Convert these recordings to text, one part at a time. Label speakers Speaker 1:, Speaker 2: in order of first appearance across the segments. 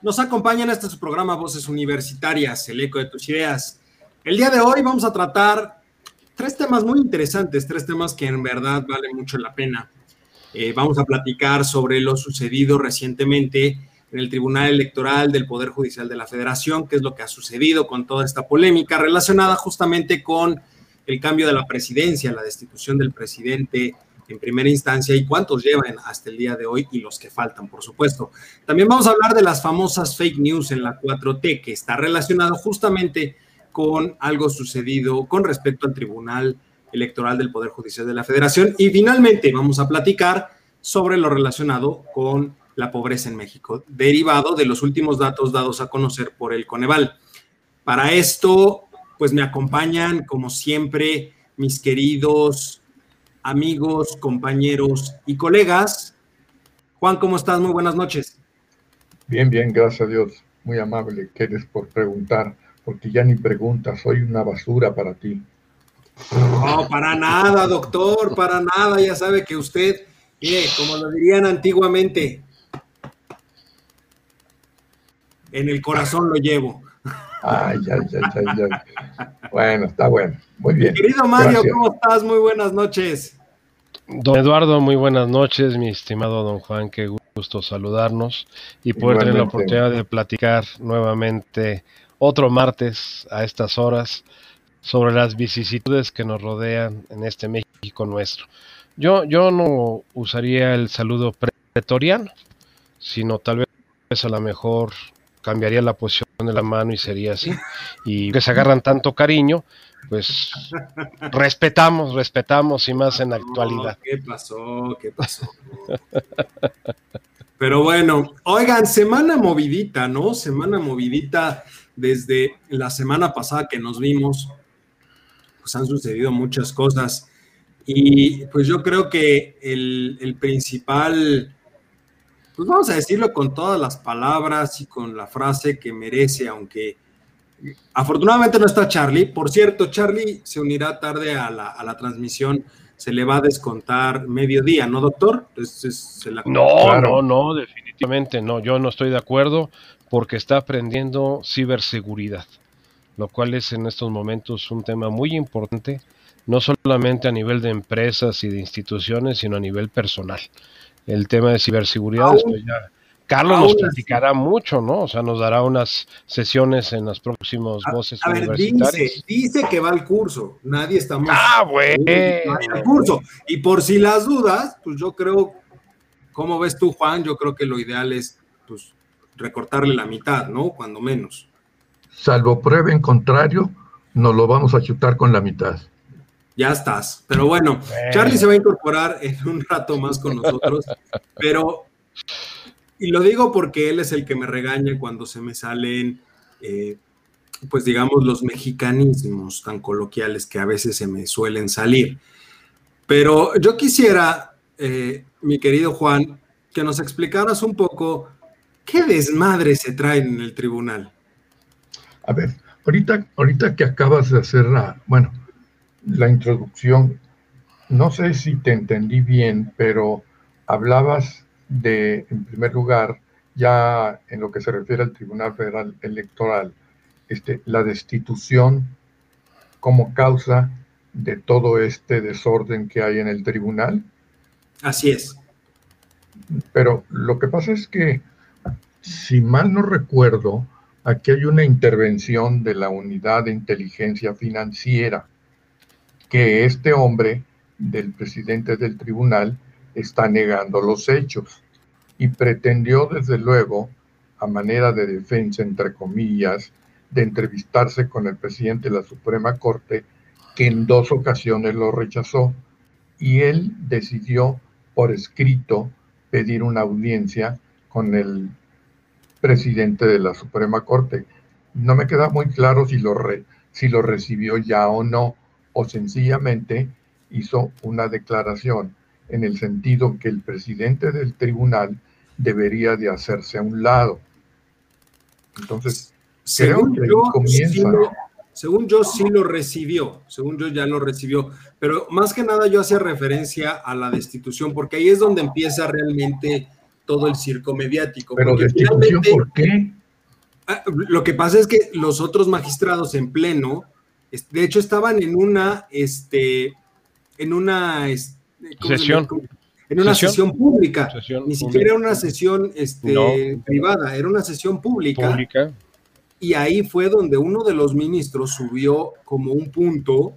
Speaker 1: nos acompañan a este su programa Voces Universitarias, el eco de tus ideas. El día de hoy vamos a tratar tres temas muy interesantes, tres temas que en verdad valen mucho la pena. Eh, vamos a platicar sobre lo sucedido recientemente en el Tribunal Electoral del Poder Judicial de la Federación, qué es lo que ha sucedido con toda esta polémica relacionada justamente con el cambio de la presidencia, la destitución del presidente en primera instancia y cuántos llevan hasta el día de hoy y los que faltan, por supuesto. También vamos a hablar de las famosas fake news en la 4T, que está relacionado justamente con algo sucedido con respecto al Tribunal Electoral del Poder Judicial de la Federación. Y finalmente vamos a platicar sobre lo relacionado con la pobreza en México, derivado de los últimos datos dados a conocer por el Coneval. Para esto, pues me acompañan, como siempre, mis queridos amigos, compañeros y colegas. Juan, ¿cómo estás? Muy buenas noches.
Speaker 2: Bien, bien, gracias a Dios. Muy amable que eres por preguntar, porque ya ni preguntas, soy una basura para ti.
Speaker 1: No, para nada, doctor, para nada. Ya sabe que usted, mire, como lo dirían antiguamente, en el corazón lo llevo.
Speaker 2: Ay, ay, ay, ay, ay. Bueno, está bueno. Muy bien.
Speaker 1: Querido Mario, ¿cómo estás? Muy buenas noches.
Speaker 3: Don Eduardo, muy buenas noches, mi estimado don Juan, qué gusto saludarnos y poder tener la oportunidad de platicar nuevamente otro martes a estas horas sobre las vicisitudes que nos rodean en este México nuestro. Yo, yo no usaría el saludo pretoriano, sino tal vez a lo mejor cambiaría la posición de la mano y sería así. Y que se agarran tanto cariño, pues respetamos, respetamos y más en la actualidad.
Speaker 1: ¿Qué pasó? ¿Qué pasó? Pero bueno, oigan, semana movidita, ¿no? Semana movidita desde la semana pasada que nos vimos, pues han sucedido muchas cosas. Y pues yo creo que el, el principal pues vamos a decirlo con todas las palabras y con la frase que merece, aunque afortunadamente no está Charlie. Por cierto, Charlie se unirá tarde a la, transmisión. Se le va a descontar mediodía, ¿no, doctor?
Speaker 3: no, no, no, definitivamente no. Yo no estoy de acuerdo porque está aprendiendo ciberseguridad, lo cual es en estos momentos un tema muy importante, no solamente a nivel de empresas y de instituciones, sino a nivel personal el tema de ciberseguridad. ya Carlos nos platicará mucho, ¿no? O sea, nos dará unas sesiones en las próximas voces
Speaker 1: a universitarias. Ver, dice, que va al curso. Nadie está muy.
Speaker 3: Ah, bueno.
Speaker 1: al curso. Y por si las dudas, pues yo creo, ¿cómo ves tú, Juan? Yo creo que lo ideal es, pues, recortarle la mitad, ¿no? Cuando menos.
Speaker 2: Salvo prueba en contrario, nos lo vamos a chutar con la mitad
Speaker 1: ya estás. Pero bueno, Charlie se va a incorporar en un rato más con nosotros, pero, y lo digo porque él es el que me regaña cuando se me salen, eh, pues digamos, los mexicanismos tan coloquiales que a veces se me suelen salir. Pero yo quisiera, eh, mi querido Juan, que nos explicaras un poco qué desmadre se trae en el tribunal.
Speaker 2: A ver, ahorita, ahorita que acabas de hacer la, bueno, la introducción, no sé si te entendí bien, pero hablabas de, en primer lugar, ya en lo que se refiere al Tribunal Federal Electoral, este, la destitución como causa de todo este desorden que hay en el tribunal.
Speaker 1: Así es.
Speaker 2: Pero lo que pasa es que, si mal no recuerdo, aquí hay una intervención de la Unidad de Inteligencia Financiera que este hombre del presidente del tribunal está negando los hechos. Y pretendió desde luego, a manera de defensa, entre comillas, de entrevistarse con el presidente de la Suprema Corte, que en dos ocasiones lo rechazó, y él decidió por escrito pedir una audiencia con el presidente de la Suprema Corte. no me queda muy claro si lo, si lo recibió ya o no, o sencillamente hizo una declaración en el sentido que el presidente del tribunal debería de hacerse a un lado. Entonces,
Speaker 1: según creo que yo, comienza. según yo sí lo recibió, según yo ya lo recibió, pero más que nada yo hacía referencia a la destitución, porque ahí es donde empieza realmente todo el circo mediático.
Speaker 2: Pero destitución, ¿por qué?
Speaker 1: Ah, lo que pasa es que los otros magistrados en pleno, de hecho estaban en una, este, en una
Speaker 3: sesión.
Speaker 1: En una sesión, pública. Ni siquiera era una sesión este, privada, era una sesión pública. pública. Y ahí fue donde uno de los ministros subió como un punto.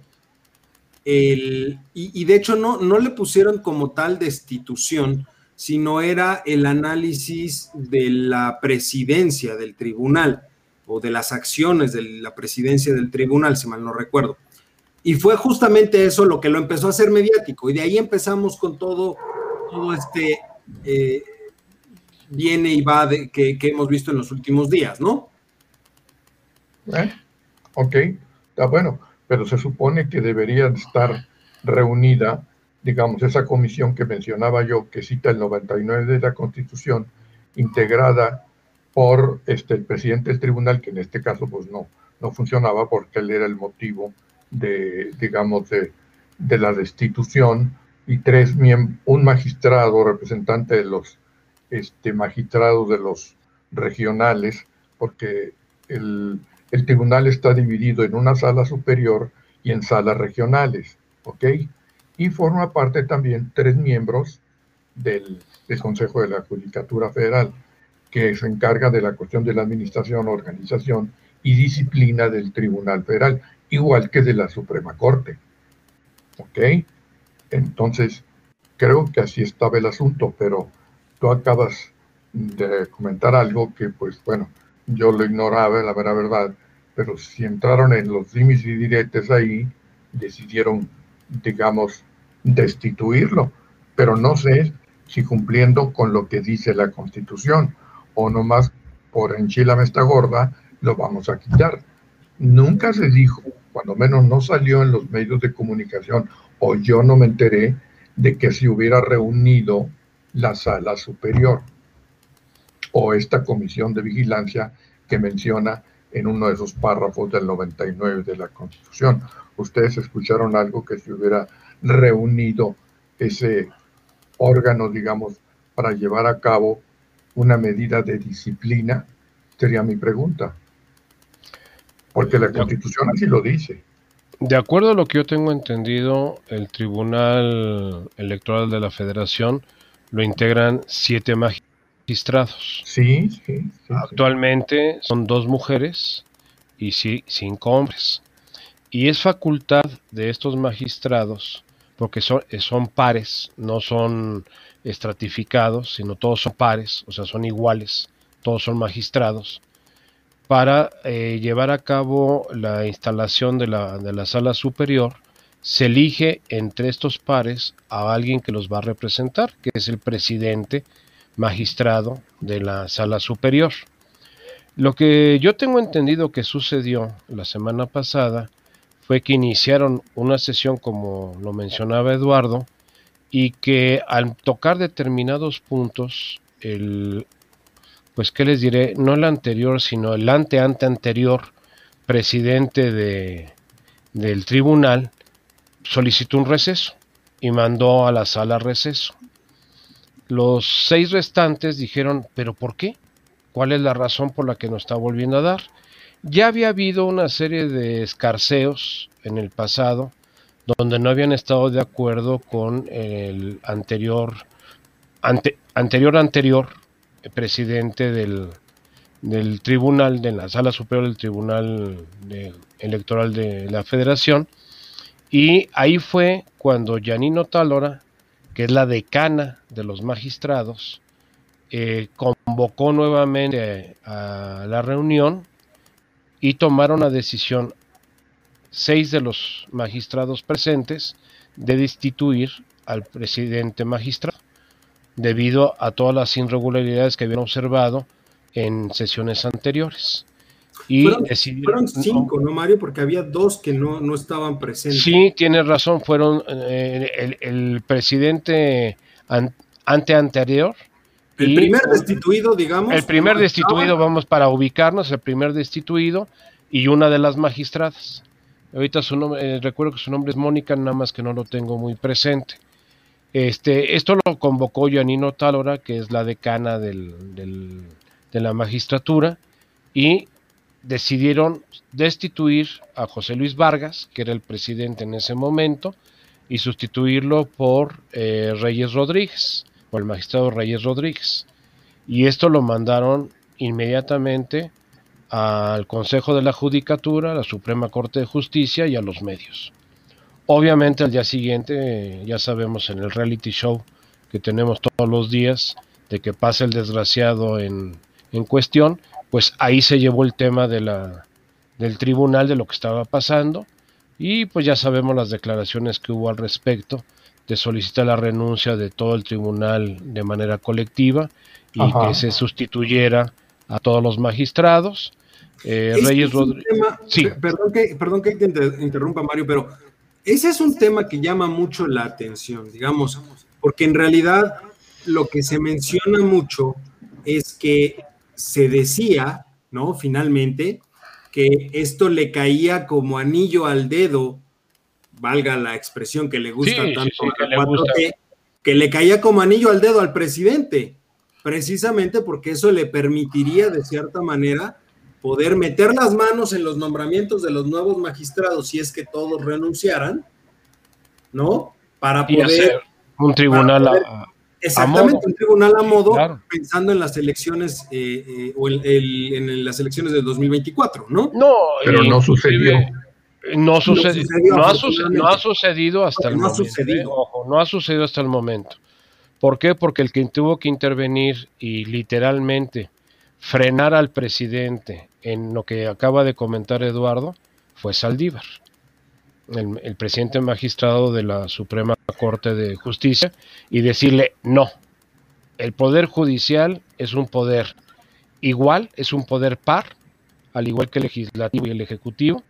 Speaker 1: El, y, de hecho no, no le pusieron como tal destitución, sino era el análisis de la presidencia del tribunal o de las acciones de la presidencia del tribunal, si mal no recuerdo. Y fue justamente eso lo que lo empezó a hacer mediático. Y de ahí empezamos con todo, todo este eh, viene y va que, hemos visto en los últimos días, ¿no?
Speaker 2: Eh, ok, está bueno, pero se supone que debería estar reunida, digamos, esa comisión que mencionaba yo, que cita el 99 de la Constitución, integrada por este, el presidente del tribunal, que en este caso pues no, no funcionaba porque él era el motivo de, digamos, de, la destitución y tres un magistrado representante de los este, magistrados de los regionales, porque el, el, tribunal está dividido en una sala superior y en salas regionales, ¿ok? Y forma parte también tres miembros del, del Consejo de la Judicatura Federal, que se encarga de la cuestión de la administración, organización y disciplina del Tribunal Federal igual que de la Suprema Corte. ¿Ok? Entonces, creo que así estaba el asunto, pero tú acabas de comentar algo que, pues bueno, yo lo ignoraba, la verdad, verdad, pero si entraron en los límites y diretes ahí, decidieron, digamos, destituirlo, pero no sé si cumpliendo con lo que dice la Constitución o nomás por enchilame esta gorda, lo vamos a quitar. Nunca se dijo cuando menos no salió en los medios de comunicación o yo no me enteré de que se hubiera reunido la sala superior o esta comisión de vigilancia que menciona en uno de esos párrafos del 99 de la Constitución. Ustedes escucharon algo que se hubiera reunido ese órgano, digamos, para llevar a cabo una medida de disciplina, sería mi pregunta. Porque la Constitución así lo dice.
Speaker 3: De acuerdo a lo que yo tengo entendido, el Tribunal Electoral de la Federación lo integran siete magistrados.
Speaker 2: Sí, sí.
Speaker 3: Actualmente son dos mujeres y cinco hombres. Y es facultad de estos magistrados, porque son, son pares, no son estratificados, sino todos son pares, o sea, son iguales, todos son magistrados para eh, llevar a cabo la instalación de la, de la sala superior, se elige entre estos pares a alguien que los va a representar, que es el presidente magistrado de la sala superior. Lo que yo tengo entendido que sucedió la semana pasada fue que iniciaron una sesión, como lo mencionaba Eduardo, y que al tocar determinados puntos, el, pues qué les diré, no el anterior, sino el ante ante anterior presidente de, del tribunal solicitó un receso y mandó a la sala receso. Los seis restantes dijeron, pero ¿por qué? ¿Cuál es la razón por la que nos está volviendo a dar? Ya había habido una serie de escarceos en el pasado donde no habían estado de acuerdo con el anterior, ante, anterior anterior presidente del, del tribunal, de la sala superior del tribunal electoral de la federación. Y ahí fue cuando Janino Talora, que es la decana de los magistrados, eh, convocó nuevamente a, la reunión y tomaron la decisión seis de los magistrados presentes de destituir al presidente magistrado debido a todas las irregularidades que habían observado en sesiones anteriores.
Speaker 1: Y fueron, cinco, ¿no, Mario? Porque había dos que no, no estaban presentes.
Speaker 3: Sí, tienes razón, fueron eh, el, presidente ante anterior.
Speaker 1: El primer destituido, digamos.
Speaker 3: El primer destituido, vamos para ubicarnos, el primer destituido y una de las magistradas. Ahorita su nombre, eh, recuerdo que su nombre es Mónica, nada más que no lo tengo muy presente. Este, esto lo convocó Janino Tálora, que es la decana de la magistratura, y decidieron destituir a José Luis Vargas, que era el presidente en ese momento, y sustituirlo por eh, Reyes Rodríguez, o el magistrado Reyes Rodríguez. Y esto lo mandaron inmediatamente al Consejo de la Judicatura, a la Suprema Corte de Justicia y a los medios. Obviamente al día siguiente, ya sabemos en el reality show que tenemos todos los días, de que pasa el desgraciado en, en cuestión, pues ahí se llevó el tema de la, del tribunal de lo que estaba pasando y pues ya sabemos las declaraciones que hubo al respecto de solicitar la renuncia de todo el tribunal de manera colectiva y que se sustituyera a todos los magistrados.
Speaker 1: Eh, Reyes Rodríguez. Sí. Perdón que, perdón que te interrumpa, Mario, pero ese es un tema que llama mucho la atención, digamos, porque en realidad lo que se menciona mucho es que se decía, ¿no? Finalmente, que esto le caía como anillo al dedo, valga la expresión que le gusta tanto a que, que le caía como anillo al dedo al presidente, precisamente porque eso le permitiría de cierta manera poder meter las manos en los nombramientos de los nuevos magistrados si es que todos renunciaran, ¿no? Para poder...
Speaker 3: un tribunal
Speaker 1: Exactamente, un tribunal a modo pensando en las elecciones eh, eh, o en las elecciones de 2024, ¿no?
Speaker 3: No,
Speaker 2: pero no sucedió.
Speaker 3: No, sucedió, no, ha sucedido hasta el momento. ¿eh? no ha sucedido hasta el momento. ¿Por qué? Porque el que tuvo que intervenir y literalmente frenar al presidente en lo que acaba de comentar Eduardo fue Saldívar el, presidente magistrado de la Suprema Corte de Justicia y decirle no, el poder judicial es un poder igual, es un poder par, al igual que el legislativo y el ejecutivo,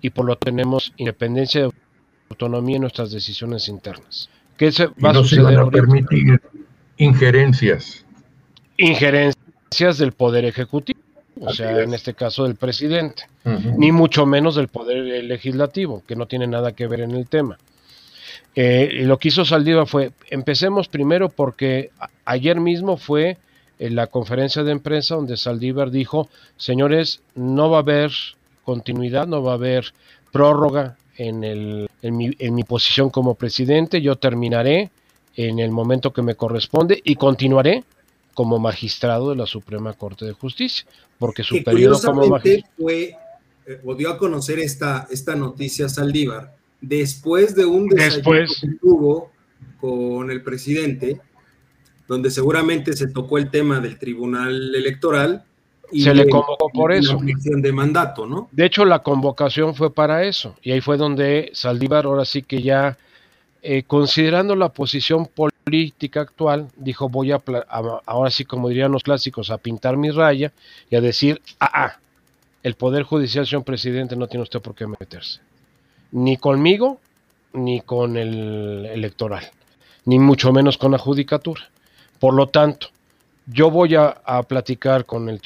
Speaker 3: y por lo tenemos independencia de autonomía en nuestras decisiones internas.
Speaker 2: ¿Qué se va a suceder? a permitir injerencias.
Speaker 3: Injerencias del poder ejecutivo o sea, en este caso del presidente, ni mucho menos del poder legislativo, que no tiene nada que ver en el tema. Eh, y lo que hizo Saldívar fue, empecemos primero porque ayer mismo fue en la conferencia de prensa donde Saldívar dijo, señores, no va a haber continuidad, no va a haber prórroga en, el, en, mi, en mi posición como presidente, yo terminaré en el momento que me corresponde y continuaré como magistrado de la Suprema Corte de Justicia, porque su periodo como magistrado
Speaker 1: fue eh, o dio a conocer esta, esta noticia Saldívar después de un desayuno que tuvo con el presidente, donde seguramente se tocó el tema del Tribunal Electoral
Speaker 3: y se le convocó por eso.
Speaker 1: de mandato, ¿no?
Speaker 3: De hecho, la convocación fue para eso, y ahí fue donde Saldívar ahora sí que ya eh, considerando la posición política actual, dijo voy a, ahora sí como dirían los clásicos, a pintar mi raya y a decir, ah, ah, el Poder Judicial, señor presidente, no tiene usted por qué meterse. Ni conmigo, ni con el electoral, ni mucho menos con la judicatura. Por lo tanto, yo voy a, a platicar con, el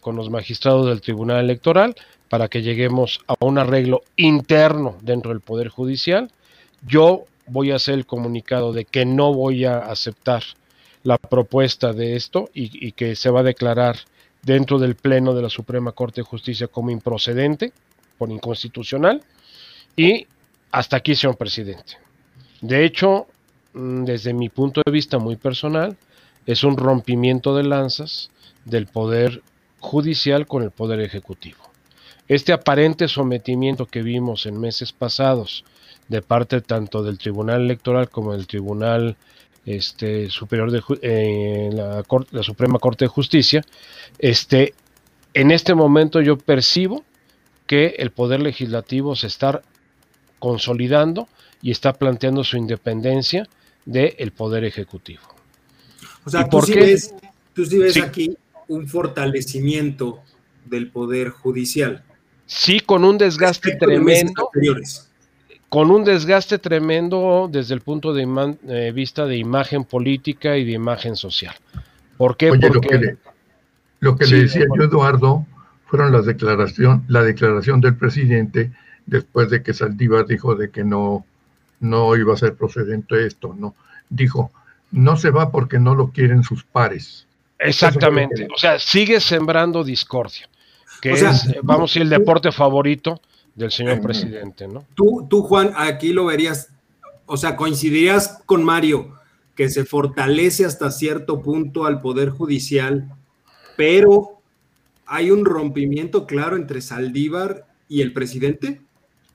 Speaker 3: con los magistrados del Tribunal Electoral para que lleguemos a un arreglo interno dentro del Poder Judicial. Yo voy a hacer el comunicado de que no voy a aceptar la propuesta de esto y, que se va a declarar dentro del Pleno de la Suprema Corte de Justicia como improcedente, por inconstitucional, y hasta aquí, señor presidente. De hecho, mm, desde mi punto de vista muy personal, es un rompimiento de lanzas del poder judicial con el poder ejecutivo. Este aparente sometimiento que vimos en meses pasados de parte tanto del Tribunal Electoral como del Tribunal este, Superior de eh, la, la, Suprema Corte de Justicia, este, en este momento yo percibo que el Poder Legislativo se está consolidando y está planteando su independencia del Poder Ejecutivo.
Speaker 1: O sea, tú sí, ves, tú ves aquí un fortalecimiento del Poder Judicial.
Speaker 3: Sí, con un desgaste tremendo. Con un desgaste tremendo desde el punto de eh, vista de imagen política y de imagen social. ¿Por qué?
Speaker 2: Porque lo que le, lo que le decía yo, Eduardo, fueron las declaración, la declaración del presidente después de que Saldívar dijo de que no, no iba a ser procedente esto, ¿no? Dijo, no se va porque no lo quieren sus pares.
Speaker 3: Exactamente, o sea, sigue sembrando discordia, que es, vamos a decir, el deporte favorito del señor presidente, ¿no?
Speaker 1: Tú, tú, Juan, aquí lo verías, o sea, coincidirías con Mario, que se fortalece hasta cierto punto al Poder Judicial, pero hay un rompimiento claro entre Saldívar y el presidente.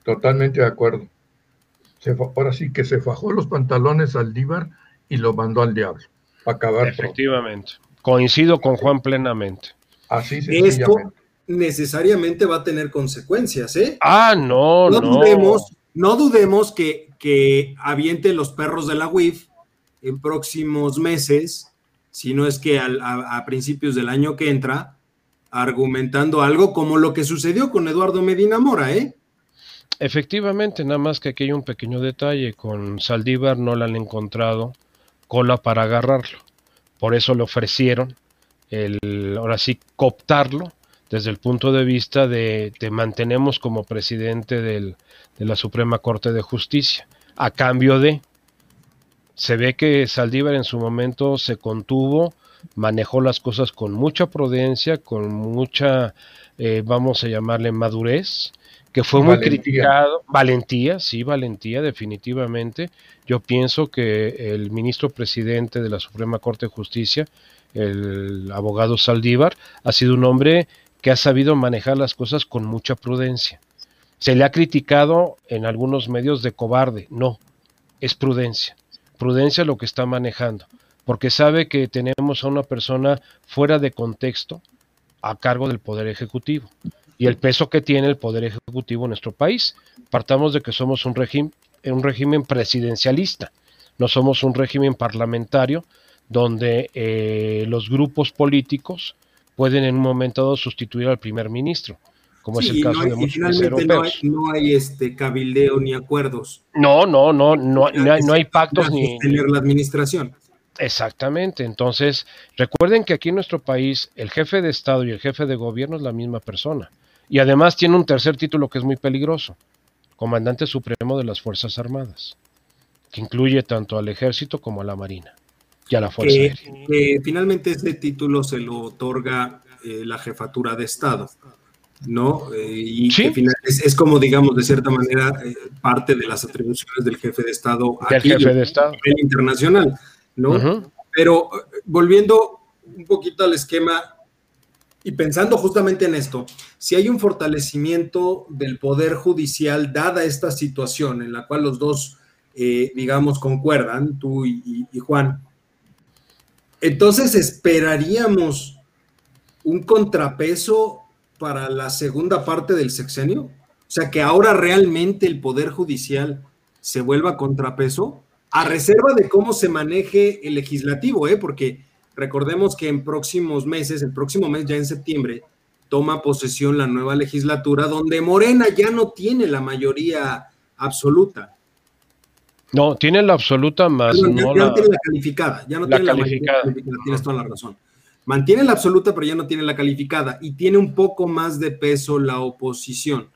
Speaker 2: Totalmente de acuerdo. Se, ahora sí que se fajó los pantalones Saldívar y lo mandó al diablo. Para acabar.
Speaker 3: Efectivamente. Coincido con Juan plenamente.
Speaker 1: Así Esto necesariamente va a tener consecuencias, ¿eh?
Speaker 3: Ah, no, no.
Speaker 1: Dudemos, no dudemos que, que avienten los perros de la UIF en próximos meses, si no es que a, principios del año que entra, argumentando algo como lo que sucedió con Eduardo Medina Mora, ¿eh?
Speaker 3: Efectivamente, nada más que aquí hay un pequeño detalle, con Saldívar no le han encontrado cola para agarrarlo. Por eso le ofrecieron el, ahora sí, cooptarlo desde el punto de vista de te mantenemos como presidente del, de la Suprema Corte de Justicia, a cambio de, se ve que Saldívar en su momento se contuvo, manejó las cosas con mucha prudencia, con mucha, eh, vamos a llamarle madurez, que fue muy criticado, valentía, sí, valentía, definitivamente. Yo pienso que el ministro presidente de la Suprema Corte de Justicia, el abogado Saldívar, ha sido un hombre que ha sabido manejar las cosas con mucha prudencia. Se le ha criticado en algunos medios de cobarde, no, es prudencia. Prudencia lo que está manejando, porque sabe que tenemos a una persona fuera de contexto a cargo del Poder Ejecutivo y el peso que tiene el Poder Ejecutivo en nuestro país. Partamos de que somos un, régimen, un régimen presidencialista, no somos un régimen parlamentario donde eh, los grupos políticos pueden en un momento dado sustituir al primer ministro, como es el caso de muchos países europeos.
Speaker 1: No hay, este cabildeo ni acuerdos.
Speaker 3: No, no, no, no, no, hay, no hay pactos ni
Speaker 1: tener la administración.
Speaker 3: Exactamente. Entonces, recuerden que aquí en nuestro país el jefe de Estado y el jefe de gobierno es la misma persona. Y además tiene un tercer título que es muy peligroso, Comandante Supremo de las Fuerzas Armadas, que incluye tanto al ejército como a la Marina la Fuerza
Speaker 1: Aérea. finalmente este título se lo otorga eh, la jefatura de Estado, ¿no? Eh, y ¿Sí? es, como, digamos, de cierta manera, eh, parte de las atribuciones del jefe de Estado
Speaker 3: del jefe de Estado.
Speaker 1: a nivel internacional, ¿no? Pero volviendo un poquito al esquema y pensando justamente en esto, si hay un fortalecimiento del poder judicial dada esta situación en la cual los dos, eh, digamos, concuerdan, tú y, Juan, entonces esperaríamos un contrapeso para la segunda parte del sexenio. O sea, que ahora realmente el poder judicial se vuelva contrapeso, a reserva de cómo se maneje el legislativo, ¿eh? porque Recordemos que en próximos meses, el próximo mes ya en septiembre, toma posesión la nueva legislatura donde Morena ya no tiene la mayoría absoluta.
Speaker 3: No, tiene la absoluta más
Speaker 1: no, ya, no tiene la calificada, ya no tiene la calificada, tienes toda la razón. Mantiene la absoluta, pero ya no tiene la calificada y tiene un poco más de peso la oposición.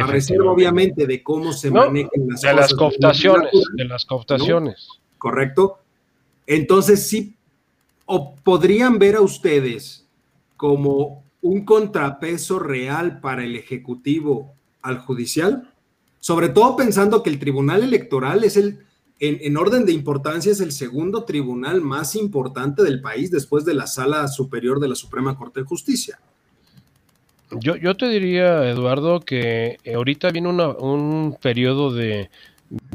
Speaker 1: A reserva, obviamente, de cómo se manejan
Speaker 3: las de Las cooptaciones, de las cooptaciones.
Speaker 1: Correcto. Entonces sí ¿O podrían ver a ustedes como un contrapeso real para el Ejecutivo al Judicial? Sobre todo pensando que el Tribunal Electoral es el, en, orden de importancia, es el segundo tribunal más importante del país después de la Sala Superior de la Suprema Corte de Justicia.
Speaker 3: Yo, yo te diría, Eduardo, que ahorita viene un periodo de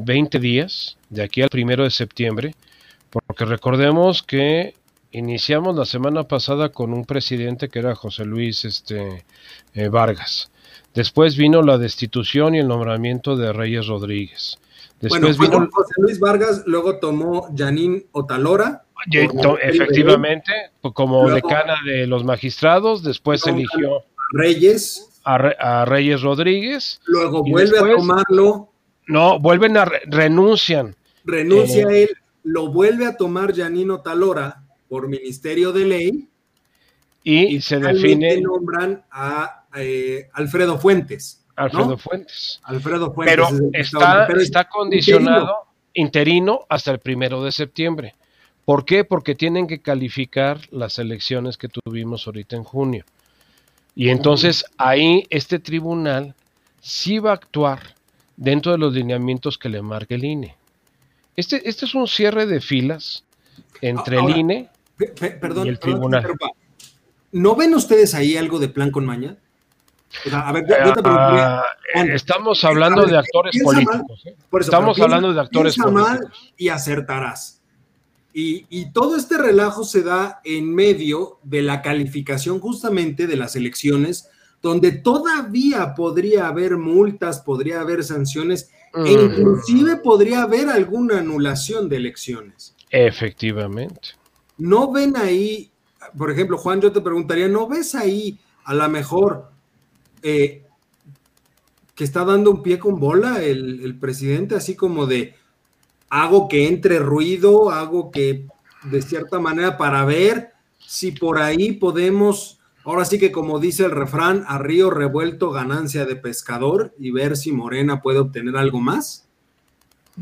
Speaker 3: 20 días, de aquí al primero de septiembre, porque recordemos que iniciamos la semana pasada con un presidente que era José Luis este, eh, Vargas. Después vino la destitución y el nombramiento de Reyes Rodríguez.
Speaker 1: Después vino José Luis Vargas, luego tomó Janine Otalora.
Speaker 3: efectivamente, como decana de los magistrados, después eligió
Speaker 1: Reyes.
Speaker 3: A, Reyes Rodríguez.
Speaker 1: Luego vuelve a tomarlo.
Speaker 3: No, vuelven a renuncian.
Speaker 1: Renuncia eh, él, lo vuelve a tomar Janino Talora por Ministerio de Ley.
Speaker 3: Y, se define.
Speaker 1: nombran a eh, Alfredo Fuentes.
Speaker 3: Alfredo Fuentes.
Speaker 1: Alfredo Fuentes.
Speaker 3: Pero está, está condicionado interino hasta el primero de septiembre. ¿Por qué? Porque tienen que calificar las elecciones que tuvimos ahorita en junio. Y entonces ahí este tribunal sí va a actuar dentro de los lineamientos que le marque el INE. Este, este es un cierre de filas entre el INE y el tribunal.
Speaker 1: ¿No ven ustedes ahí algo de plan con maña?
Speaker 3: A ver, estamos hablando de actores políticos. ¿eh? estamos hablando de actores políticos.
Speaker 1: y acertarás. Y, todo este relajo se da en medio de la calificación justamente de las elecciones, donde todavía podría haber multas, podría haber sanciones e inclusive podría haber alguna anulación de elecciones.
Speaker 3: Efectivamente.
Speaker 1: ¿No ven ahí, por ejemplo, Juan, yo te preguntaría, ¿no ves ahí a lo mejor eh, que está dando un pie con bola el presidente, así como de hago que entre ruido, hago que de cierta manera para ver si por ahí podemos, ahora sí que como dice el refrán, a río revuelto ganancia de pescador y ver si Morena puede obtener algo más?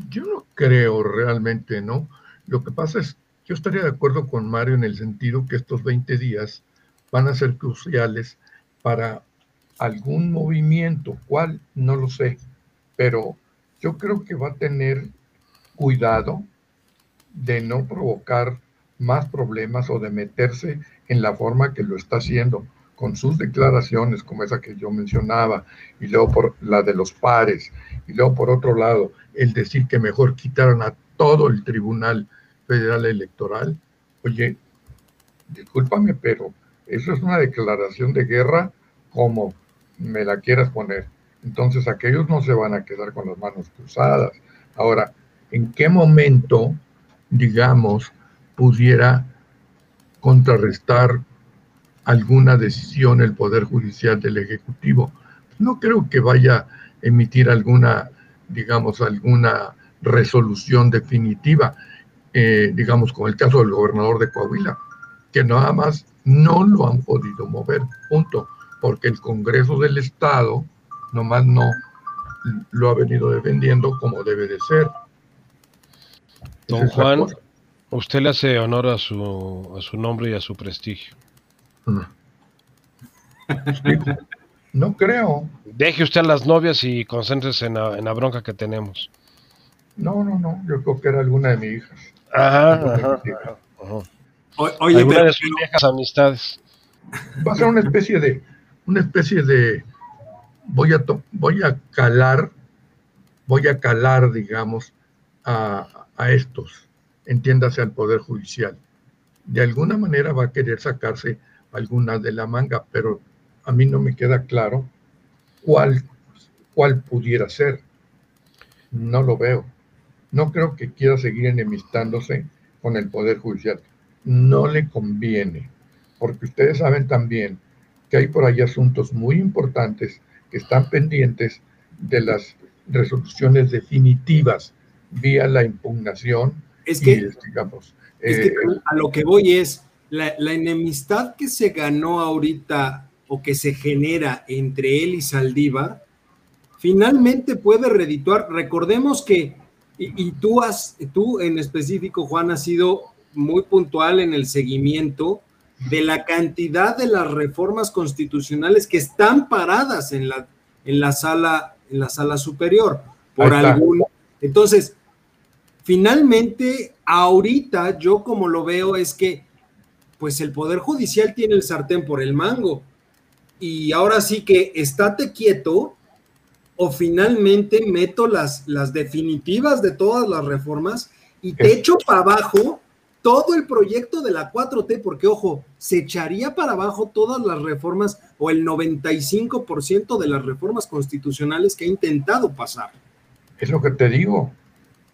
Speaker 2: Yo no creo realmente, ¿no? Lo que pasa es, yo estaría de acuerdo con Mario en el sentido que estos 20 días van a ser cruciales para algún movimiento, cuál, no lo sé, pero yo creo que va a tener cuidado de no provocar más problemas o de meterse en la forma que lo está haciendo con sus declaraciones como esa que yo mencionaba y luego por la de los pares y luego por otro lado el decir que mejor quitaran a todo el Tribunal Federal Electoral. Oye, discúlpame, pero eso es una declaración de guerra como me la quieras poner. Entonces aquellos no se van a quedar con las manos cruzadas. Ahora, en qué momento, digamos, pudiera contrarrestar alguna decisión el Poder Judicial del Ejecutivo. No creo que vaya a emitir alguna, digamos, alguna resolución definitiva, eh, digamos, con el caso del gobernador de Coahuila, que nada más no lo han podido mover, punto, porque el Congreso del Estado nomás no lo ha venido defendiendo como debe de ser.
Speaker 3: Don Juan, usted le hace honor a su, a su nombre y a su prestigio.
Speaker 2: No creo.
Speaker 3: Deje usted a las novias y concéntrese en la, bronca que tenemos.
Speaker 2: No, no, no. Yo creo que era alguna de mis hijas.
Speaker 3: Ajá, ajá, Oye, alguna de sus viejas amistades.
Speaker 2: Va a ser una especie de, una especie de, voy a, voy a calar, voy a calar, digamos, a, a estos, entiéndase al Poder Judicial. De alguna manera va a querer sacarse alguna de la manga, pero a mí no me queda claro cuál, cuál pudiera ser. No lo veo. No creo que quiera seguir enemistándose con el Poder Judicial. No le conviene, porque ustedes saben también que hay por ahí asuntos muy importantes que están pendientes de las resoluciones definitivas vía la impugnación.
Speaker 1: Es que, digamos, eh, a lo que voy es, la, enemistad que se ganó ahorita o que se genera entre él y Saldívar, finalmente puede redituar. Recordemos que, y, tú, has, tú en específico, Juan, has sido muy puntual en el seguimiento de la cantidad de las reformas constitucionales que están paradas en la, en la sala, en la sala superior por algún. Entonces, Finalmente, ahorita yo como lo veo es que pues el Poder Judicial tiene el sartén por el mango. Y ahora sí que estate quieto o finalmente meto las, las definitivas de todas las reformas y te echo para abajo todo el proyecto de la 4T, porque ojo, se echaría para abajo todas las reformas o el 95% de las reformas constitucionales que ha intentado pasar.
Speaker 2: Es lo que te digo,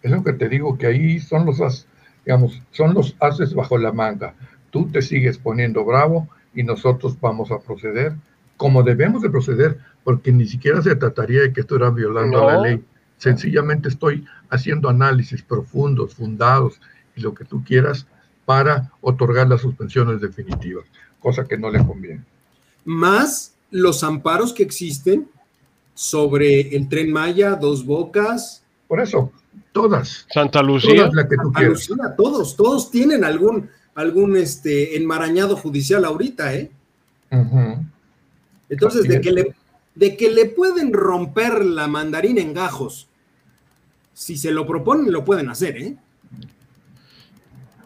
Speaker 2: es lo que te digo, que ahí son los, digamos, son los haces bajo la manga. Tú te sigues poniendo bravo y nosotros vamos a proceder como debemos de proceder, porque ni siquiera se trataría de que esto era violando la ley. Sencillamente estoy haciendo análisis profundos, fundados y lo que tú quieras para otorgar las suspensiones definitivas, cosa que no le conviene.
Speaker 1: Más los amparos que existen sobre el tren Maya, Dos Bocas.
Speaker 2: Por eso, todas.
Speaker 3: Santa Lucía.
Speaker 1: todos, todos tienen algún, algún este, enmarañado judicial ahorita, ¿eh? Entonces, de que, le, de que le pueden romper la mandarina en gajos, si se lo proponen, lo pueden hacer, ¿eh?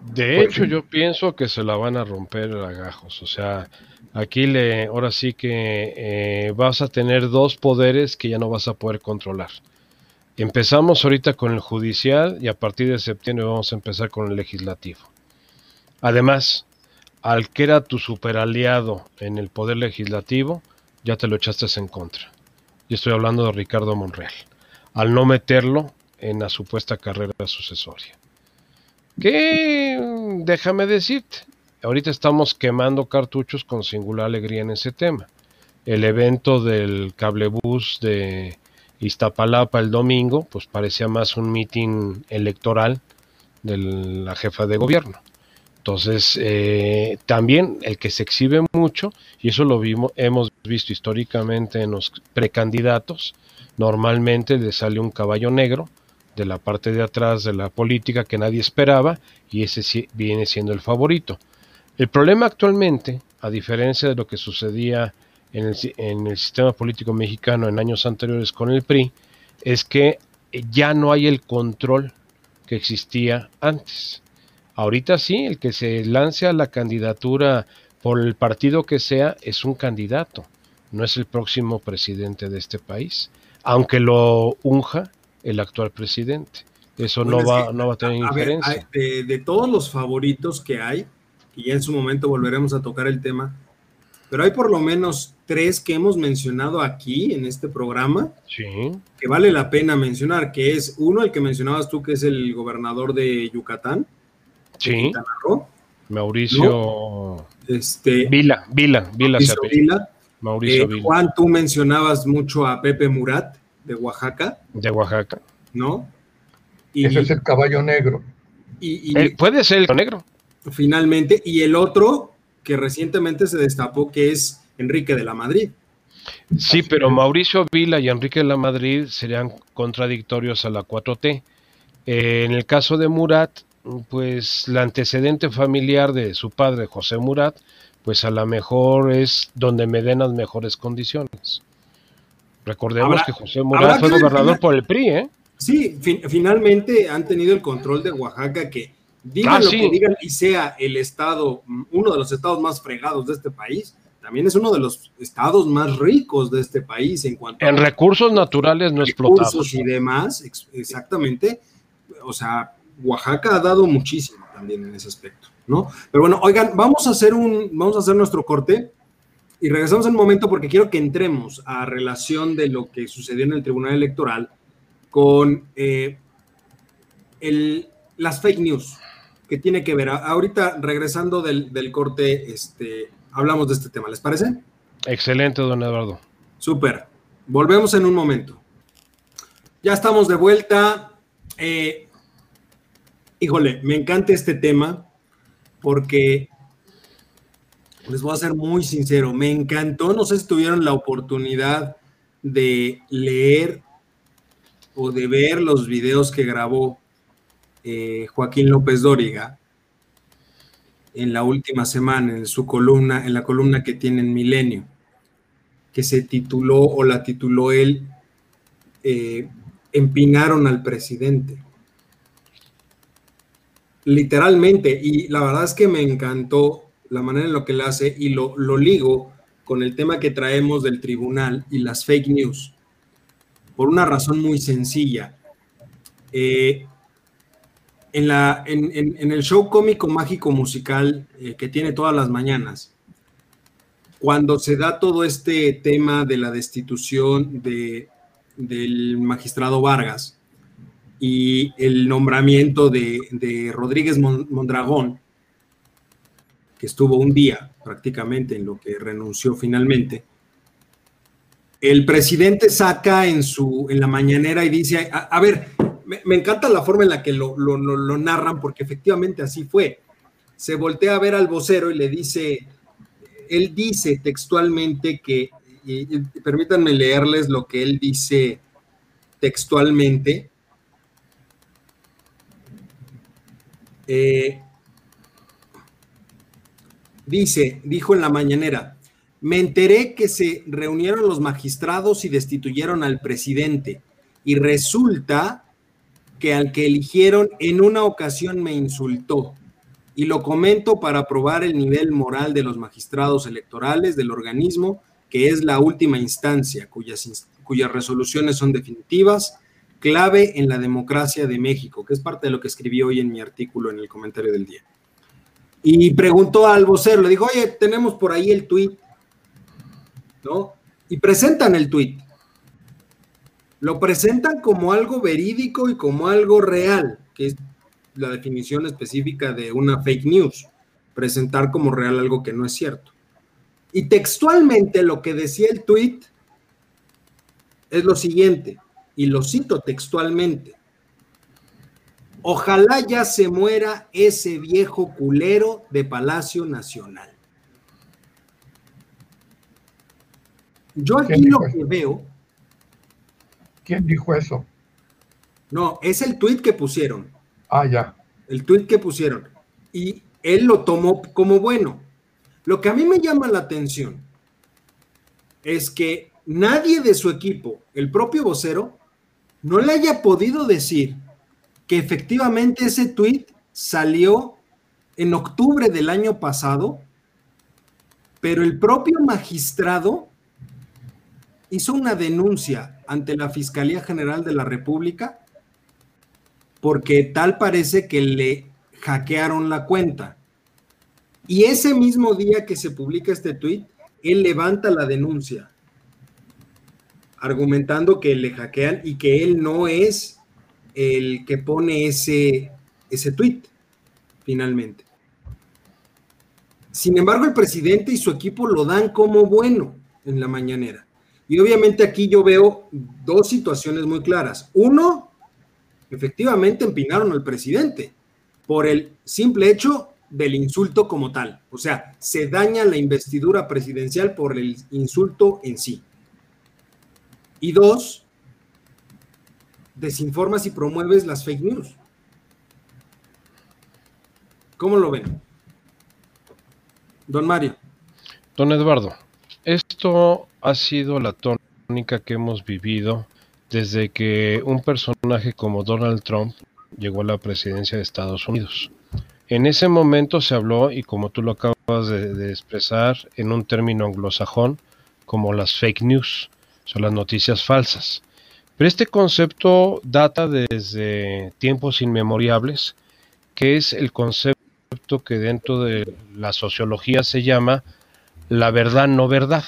Speaker 3: De pues hecho, yo pienso que se la van a romper a gajos. O sea, aquí le, ahora sí que eh, vas a tener dos poderes que ya no vas a poder controlar. Empezamos ahorita con el judicial y a partir de septiembre vamos a empezar con el legislativo. Además, al que era tu superaliado en el poder legislativo, ya te lo echaste en contra. Y estoy hablando de Ricardo Monreal. Al no meterlo en la supuesta carrera sucesoria. Que déjame decirte, ahorita estamos quemando cartuchos con singular alegría en ese tema. El evento del cablebús de Iztapalapa el domingo, pues parecía más un meeting electoral de la jefa de gobierno. Entonces, eh, también el que se exhibe mucho, y eso lo vimos, hemos visto históricamente en los precandidatos, normalmente le sale un caballo negro de la parte de atrás de la política que nadie esperaba, y ese viene siendo el favorito. El problema actualmente, a diferencia de lo que sucedía en el, sistema político mexicano en años anteriores con el PRI, es que ya no hay el control que existía antes Ahorita sí, el que se lance a la candidatura por el partido que sea es un candidato, no es el próximo presidente de este país, aunque lo unja el actual presidente. Eso no, va, no va a tener diferencia.
Speaker 1: de, todos los favoritos que hay, y ya en su momento volveremos a tocar el tema, pero hay por lo menos tres que hemos mencionado aquí en este programa
Speaker 3: sí.
Speaker 1: que vale la pena mencionar, que es uno, el que mencionabas tú, que es el gobernador de Yucatán,
Speaker 3: Sí. Mauricio este, Vila, Vila, Vila.
Speaker 1: Mauricio Vila. Eh, Juan, tú mencionabas mucho a Pepe Murat de Oaxaca.
Speaker 3: De Oaxaca.
Speaker 1: ¿No?
Speaker 2: Y, Ese es el caballo negro.
Speaker 3: Y, eh, puede ser el negro.
Speaker 1: Finalmente, y el otro que recientemente se destapó que es Enrique de la Madrid.
Speaker 3: Sí, pero Mauricio Vila y Enrique de la Madrid serían contradictorios a la 4T. Eh, en el caso de Murat, pues la antecedente familiar de su padre, José Murat, pues a lo mejor es donde me den las mejores condiciones. Recordemos que José Murat fue gobernador por el PRI, ¿eh?
Speaker 1: Sí, finalmente han tenido el control de Oaxaca, que digan ah, lo que digan y sea el estado, uno de los estados más fregados de este país, también es uno de los estados más ricos de este país en cuanto
Speaker 3: en recursos naturales no explotados
Speaker 1: y demás, exactamente. O sea, Oaxaca ha dado muchísimo también en ese aspecto, ¿no? Pero bueno, oigan, vamos a hacer un, vamos a hacer nuestro corte y regresamos un momento porque quiero que entremos a relación de lo que sucedió en el Tribunal Electoral con eh, el, las fake news que tiene que ver. Ahorita regresando del, del corte, este, hablamos de este tema, ¿les parece?
Speaker 3: Excelente, don Eduardo.
Speaker 1: Súper. Volvemos en un momento. Ya estamos de vuelta. Eh, Híjole, me encanta este tema porque les voy a ser muy sincero, me encantó, no sé si tuvieron la oportunidad de leer o de ver los videos que grabó eh, Joaquín López Dóriga en la última semana, en su columna, en la columna que tiene en Milenio, que se tituló o la tituló él, eh, Empinaron al presidente. Literalmente, y la verdad es que me encantó la manera en lo que le hace y lo, lo ligo con el tema que traemos del tribunal y las fake news, por una razón muy sencilla. Eh, en, la, en, el show cómico mágico musical eh, que tiene todas las mañanas, cuando se da todo este tema de la destitución de, del magistrado Vargas, y el nombramiento de, Rodríguez Mondragón, que estuvo un día prácticamente en lo que renunció finalmente, el presidente saca en, su, en la mañanera y dice, a, ver, me, encanta la forma en la que lo, lo, narran, porque efectivamente así fue. Se voltea a ver al vocero y le dice, él dice textualmente que, permítanme leerles lo que él dice textualmente. Eh, dice, dijo en la mañanera, me enteré que se reunieron los magistrados y destituyeron al presidente. Y resulta que al que eligieron en una ocasión me insultó. Y lo comento para probar el nivel moral de los magistrados electorales del organismo, que es la última instancia, cuyas, cuyas resoluciones son definitivas, clave en la democracia de México, que es parte de lo que escribí hoy en mi artículo en el comentario del día. Y preguntó al vocero, le dijo, oye, tenemos por ahí el tuit ¿no? Y presentan el tweet. Lo presentan como algo verídico y como algo real, que es la definición específica de una fake news, presentar como real algo que no es cierto. Y textualmente lo que decía el tweet es lo siguiente, y lo cito textualmente. Ojalá ya se muera ese viejo culero de Palacio Nacional. Yo aquí lo que veo.
Speaker 2: ¿Quién dijo eso?
Speaker 1: No, es el tweet que pusieron.
Speaker 2: Ah, ya.
Speaker 1: El tweet que pusieron. Y él lo tomó como bueno. Lo que a mí me llama la atención es que nadie de su equipo, el propio vocero, no le haya podido decir que efectivamente ese tweet salió en octubre del año pasado, pero el propio magistrado hizo una denuncia ante la Fiscalía General de la República porque tal parece que le hackearon la cuenta. Y ese mismo día que se publica este tuit, él levanta la denuncia, argumentando que le hackean y que él no es el que pone ese, ese tuit, finalmente. Sin embargo, el presidente y su equipo lo dan como bueno en la mañanera. Y obviamente aquí yo veo dos situaciones muy claras. Uno, efectivamente empinaron al presidente por el simple hecho del insulto como tal. O sea, se daña la investidura presidencial por el insulto en sí. Y dos, desinformas y promueves las fake news. ¿Cómo lo ven? Don Mario.
Speaker 3: Don Eduardo, esto ha sido la tónica que hemos vivido desde que un personaje como Donald Trump llegó a la presidencia de Estados Unidos. En ese momento se habló, y como tú lo acabas de, expresar, en un término anglosajón, como las fake news, son las noticias falsas. Pero este concepto data desde tiempos inmemoriales, que es el concepto que dentro de la sociología se llama la verdad no verdad.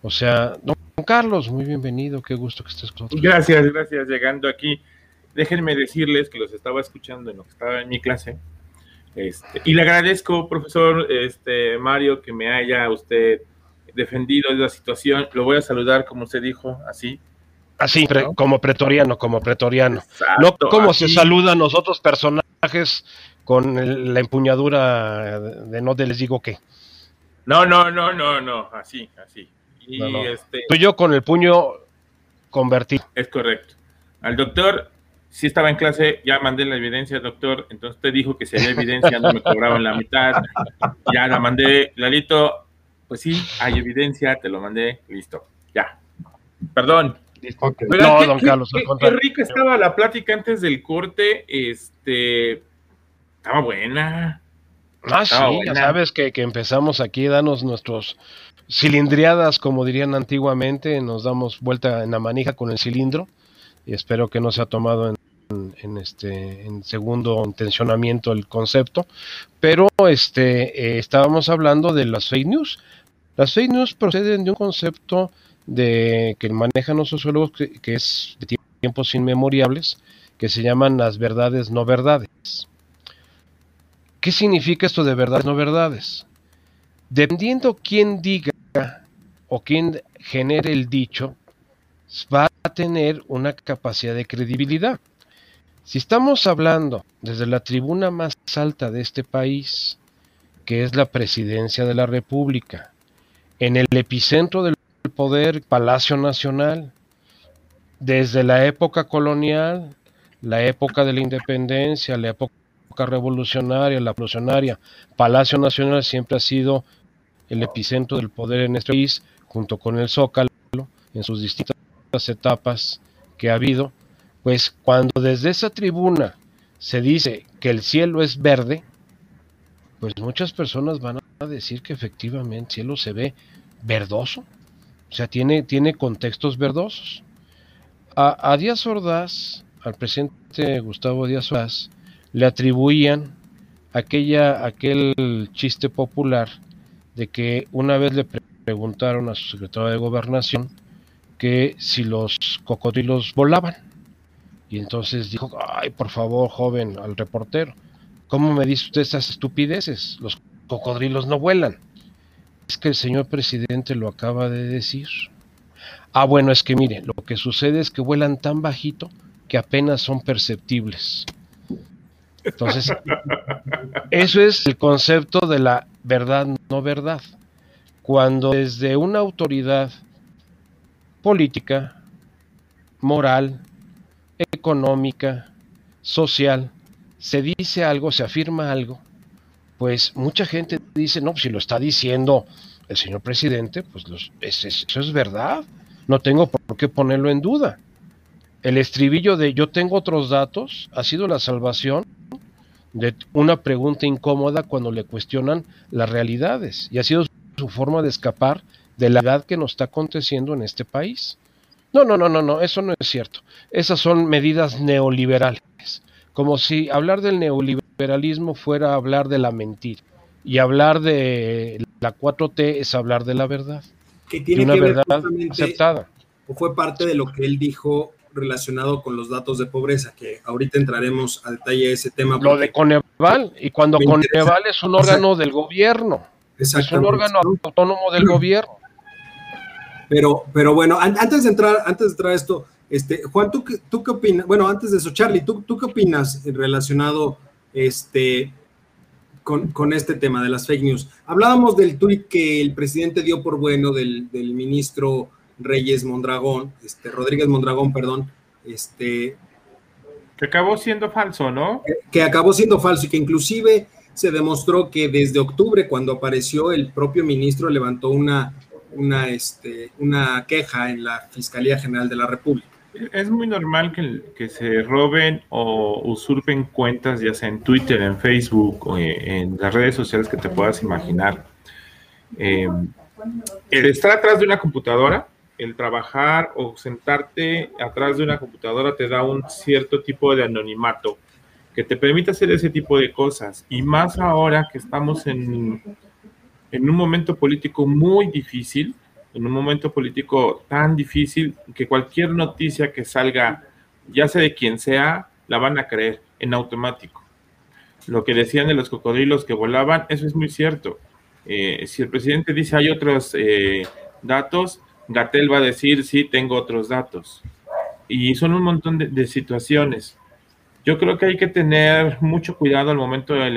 Speaker 3: O sea, don Carlos, muy bienvenido, qué gusto que estés con nosotros.
Speaker 4: Gracias, gracias, llegando aquí. Déjenme decirles que los estaba escuchando en lo que estaba en mi clase. Este, y le agradezco, profesor este, Mario, que me haya usted defendido de la situación. Lo voy a saludar, como usted dijo, así.
Speaker 3: Así, como pretoriano, como pretoriano. no como se saludan nosotros personajes con la empuñadura de no de les digo qué.
Speaker 4: No, no, no, no, no, así, así.
Speaker 3: Y Este, Tú y yo con el puño convertido.
Speaker 4: Es correcto. Al doctor, si estaba en clase, ya mandé la evidencia, doctor, entonces usted dijo que si había evidencia no me cobraban la mitad, ya la mandé, Lalito, pues sí, hay evidencia, te lo mandé, listo, ya. Perdón. No, don Carlos, qué, qué rica estaba la plática antes del corte, este, estaba buena.
Speaker 3: Ah, sí, ya sabes que, empezamos aquí, danos nuestros cilindriadas, como dirían antiguamente, nos damos vuelta en la manija con el cilindro y espero que no se ha tomado en, este en segundo intencionamiento el concepto, pero este eh, estábamos hablando de las fake news. Las fake news proceden de un concepto de que manejan los sociólogos que, que es de tiempos inmemoriales, que se llaman las verdades no verdades. ¿Qué significa esto de verdades no verdades? Dependiendo quién diga o quién genere el dicho va a tener una capacidad de credibilidad. Si estamos hablando desde la tribuna más alta de este país, que es la presidencia de la República, en el epicentro del poder, Palacio Nacional, desde la época colonial, la época de la independencia, la época revolucionaria, la revolucionaria, Palacio Nacional siempre ha sido el epicentro del poder en este país, junto con el Zócalo, en sus distintas etapas que ha habido, pues cuando desde esa tribuna se dice que el cielo es verde, pues muchas personas van a decir que efectivamente el cielo se ve verdoso, o sea, tiene, tiene contextos verdosos. A, a Díaz Ordaz, al presidente Gustavo Díaz Ordaz, le atribuían aquella, aquel chiste popular de que una vez le preguntaron a su secretario de gobernación que si los cocodrilos volaban. Y entonces dijo, ay, por favor, joven, al reportero, ¿cómo me dice usted esas estupideces? Los cocodrilos no vuelan. Es que el señor presidente lo acaba de decir. Ah, bueno, es que mire, lo que sucede es que vuelan tan bajito que apenas son perceptibles. Entonces, eso es el concepto de la verdad no verdad. Cuando desde una autoridad política, moral, económica, social, se dice algo, se afirma algo, pues mucha gente dice, no, pues si lo está diciendo el señor presidente, pues eso es verdad, no tengo por qué ponerlo en duda. El estribillo de yo tengo otros datos ha sido la salvación de una pregunta incómoda cuando le cuestionan las realidades y ha sido su forma de escapar de la edad que nos está aconteciendo en este país. No, no, no, no, no, eso no es cierto. Esas son medidas neoliberales, como si hablar del neoliberalismo fuera hablar de la mentira y hablar de la 4T es hablar de la verdad.
Speaker 1: Que tiene una verdad aceptada. O fue parte de lo que él dijo relacionado con los datos de pobreza, que ahorita entraremos a detalle de ese tema.
Speaker 3: Lo de Coneval, y cuando Coneval es un órgano del gobierno, es un órgano autónomo del gobierno.
Speaker 1: Pero, pero bueno, antes de entrar, antes de entrar a esto, este, Juan, ¿tú, ¿tú qué opinas? Bueno, antes de eso, Charlie, ¿tú, tú qué opinas relacionado este, con, con, este tema de las fake news? Hablábamos del tuit que el presidente dio por bueno del, del ministro Reyes Mondragón, este, Rodríguez Mondragón, perdón, este...
Speaker 4: Que acabó siendo falso, ¿no?
Speaker 1: Que, acabó siendo falso y que inclusive se demostró que desde octubre, cuando apareció el propio ministro, levantó una, una, este, una queja en la Fiscalía General de la República.
Speaker 4: Es muy normal que, se roben o usurpen cuentas, ya sea en Twitter, en Facebook o en las redes sociales que te puedas imaginar. Eh, el estar atrás de una computadora el trabajar o sentarte atrás de una computadora te da un cierto tipo de anonimato que te permite hacer ese tipo de cosas. Y más ahora que estamos en, en un momento político muy difícil, en un momento político tan difícil que cualquier noticia que salga, ya sea de quien sea, la van a creer en automático. Lo que decían de los cocodrilos que volaban, eso es muy cierto. Eh, si el presidente dice hay otros eh, datos, Gatel va a decir, sí, tengo otros datos. Y son un montón de, situaciones. Yo creo que hay que tener mucho cuidado al momento de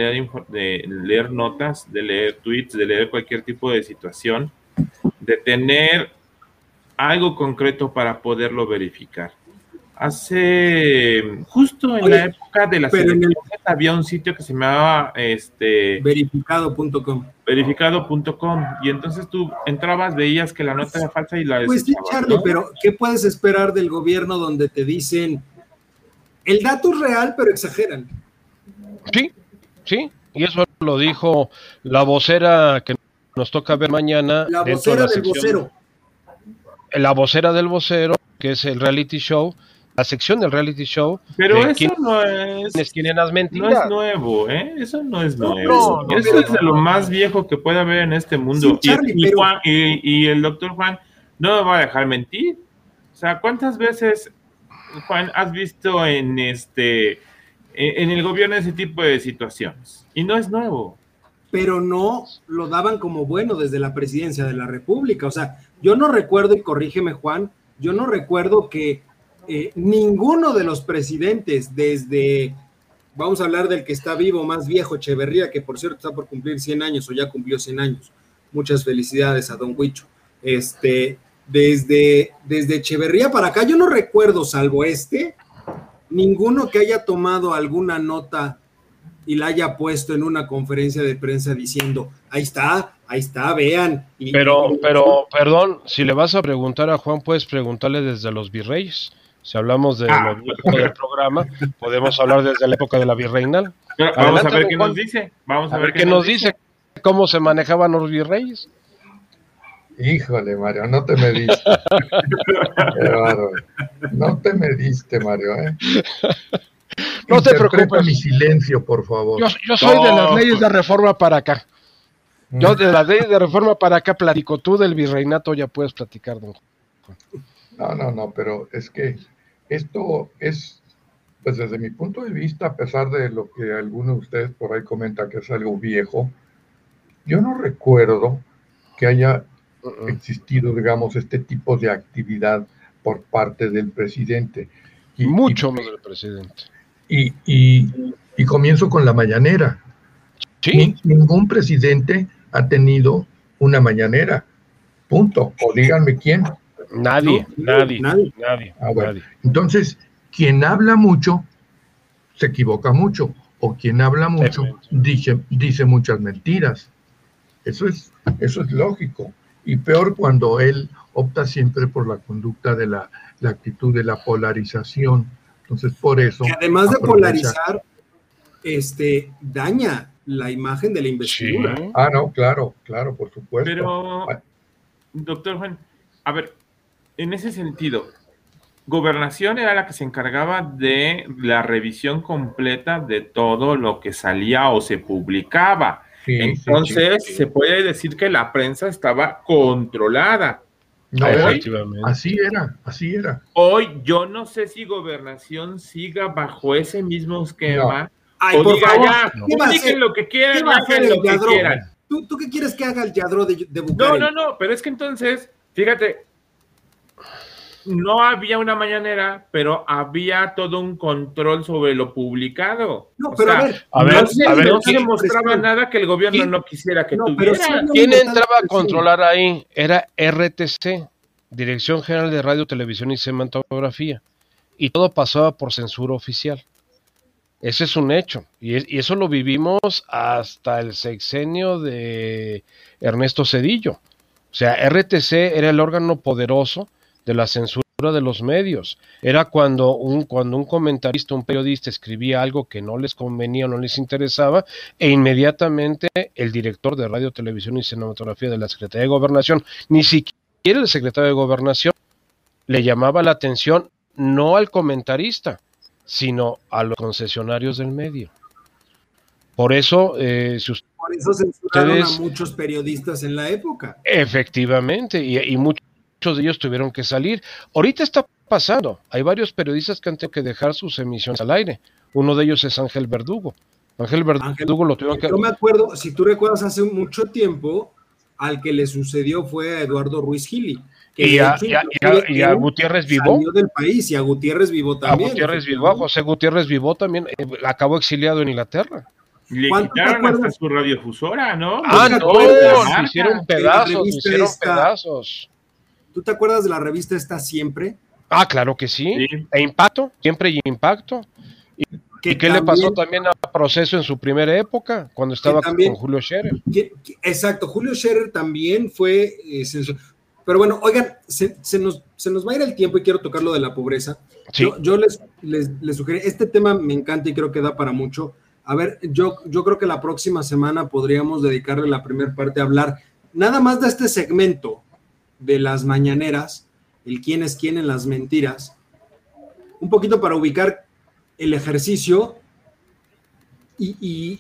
Speaker 4: de leer notas, de leer tweets, de leer cualquier tipo de situación, de tener algo concreto para poderlo verificar. Hace justo en la época de las elecciones había un sitio que se llamaba este
Speaker 1: verificado.com
Speaker 4: verificado.com y entonces tú entrabas, veías que la nota era falsa y la
Speaker 1: Pues sí, Charlie, pero ¿qué puedes esperar del gobierno donde te dicen el dato es real, pero exageran?
Speaker 3: Sí, sí, y eso lo dijo la vocera que nos toca ver mañana.
Speaker 1: La vocera del vocero.
Speaker 3: La vocera del vocero, que es el reality show, la sección del reality show.
Speaker 4: Pero eso no es. No es nuevo, ¿eh? Eso no es nuevo. eso es de lo más viejo que puede haber en este mundo. y, el doctor Juan no me va a dejar mentir. O sea, ¿cuántas veces, Juan, has visto en este. En el gobierno ese tipo de situaciones? Y no es nuevo
Speaker 1: pero no lo daban como bueno desde la presidencia de la República. O sea, yo no recuerdo, y corrígeme Juan, yo no recuerdo que eh, ninguno de los presidentes desde, vamos a hablar del que está vivo, más viejo, Echeverría, que por cierto está por cumplir 100 años o ya cumplió 100 años. Muchas felicidades a don Huicho. Este, desde, desde Echeverría para acá, yo no recuerdo, salvo este, ninguno que haya tomado alguna nota y la haya puesto en una conferencia de prensa diciendo, ahí está, ahí está, vean.
Speaker 3: pero, pero, perdón, si le vas a preguntar a Juan, puedes preguntarle desde los virreyes. Si hablamos de ah. del programa, podemos hablar desde la época de la virreinal.
Speaker 4: vamos a ver qué nos dice. Vamos
Speaker 3: a, ver, qué nos dice. cómo se manejaban los virreyes.
Speaker 2: Híjole, Mario, no te mediste. no te mediste, Mario, ¿eh? No te preocupes. mi silencio, por favor.
Speaker 3: Yo, soy de las leyes de reforma para acá. Yo de las leyes de reforma para acá platico. Tú del virreinato ya puedes platicar, don
Speaker 2: No, no, no, pero es que esto es, pues desde mi punto de vista, a pesar de lo que alguno de ustedes por ahí comenta que es algo viejo, yo no recuerdo que haya existido, digamos, este tipo de actividad por parte del presidente.
Speaker 3: Y, Mucho más del presidente.
Speaker 2: Y, y, comienzo con la mañanera. ¿Sí? ningún presidente ha tenido una mañanera. Punto. O díganme quién.
Speaker 3: Nadie, nadie, nadie, nadie,
Speaker 2: ah, Entonces, quien habla mucho, se equivoca mucho. O quien habla mucho, dice, dice muchas mentiras. Eso es, eso es lógico. Y peor cuando él opta siempre por la conducta de la, actitud de la polarización. Entonces, por eso.
Speaker 1: además de polarizar, este, daña la imagen de la investidura.
Speaker 2: Ah, no, claro, claro, por supuesto.
Speaker 4: Pero, doctor Juan, a ver, en ese sentido, Gobernación era la que se encargaba de la revisión completa de todo lo que salía o se publicaba. Entonces, se puede decir que la prensa estaba controlada.
Speaker 2: No, así era, así era.
Speaker 4: Hoy yo no sé si gobernación siga bajo ese mismo esquema. o diga ya, publiquen lo que quieran, hagan lo que quieran.
Speaker 1: ¿Tú, ¿Tú, qué quieres que haga el Yadro de, de
Speaker 4: No, no, no, pero es que entonces, fíjate, no había una mañanera, pero había todo un control sobre lo publicado.
Speaker 1: No, pero a ver,
Speaker 4: no, se, demostraba nada que el gobierno no quisiera que tuviera.
Speaker 3: ¿Quién entraba a controlar ahí? Era RTC, Dirección General de Radio, Televisión y Cinematografía. Y todo pasaba por censura oficial. Ese es un hecho. Y, y eso lo vivimos hasta el sexenio de Ernesto Cedillo. O sea, RTC era el órgano poderoso de la censura de los medios. Era cuando un, cuando un comentarista, un periodista escribía algo que no les convenía o no les interesaba, e inmediatamente el director de Radio, Televisión y Cinematografía de la Secretaría de Gobernación, ni siquiera el secretario de Gobernación, le llamaba la atención no al comentarista, sino a los concesionarios del medio. Por eso, eh, si
Speaker 1: Por eso censuraron a muchos periodistas en la época.
Speaker 3: Efectivamente, y, y muchos muchos de ellos tuvieron que salir. Ahorita está pasando, hay varios periodistas que han tenido que dejar sus emisiones al aire. Uno de ellos es Ángel Verdugo. Ángel Verdugo lo tuvieron que...
Speaker 1: Yo me acuerdo, si tú recuerdas, hace mucho tiempo, al que le sucedió fue a Eduardo Ruiz Gili.
Speaker 3: y, a, Gutiérrez Vivó.
Speaker 1: del país y a Gutiérrez Vivó también.
Speaker 3: A Gutiérrez Vivó, a José Gutiérrez Vivó también, eh, acabó exiliado en Inglaterra.
Speaker 4: Le quitaron hasta su radiofusora, ¿no?
Speaker 3: Ah, no, hicieron pedazos, hicieron pedazos.
Speaker 1: ¿Tú te acuerdas de la revista Está Siempre?
Speaker 3: Ah, claro que sí. E Impacto, siempre y Impacto. ¿Y qué le pasó también a Proceso en su primera época, cuando estaba con Julio Scherer?
Speaker 1: exacto, Julio Scherer también fue eh, Pero bueno, oigan, se, nos, va a ir el tiempo y quiero tocar lo de la pobreza. Yo, les, les, sugerí, este tema me encanta y creo que da para mucho. A ver, yo, yo creo que la próxima semana podríamos dedicarle la primera parte a hablar nada más de este segmento, de las mañaneras, el quién es quién en las mentiras, un poquito para ubicar el ejercicio y,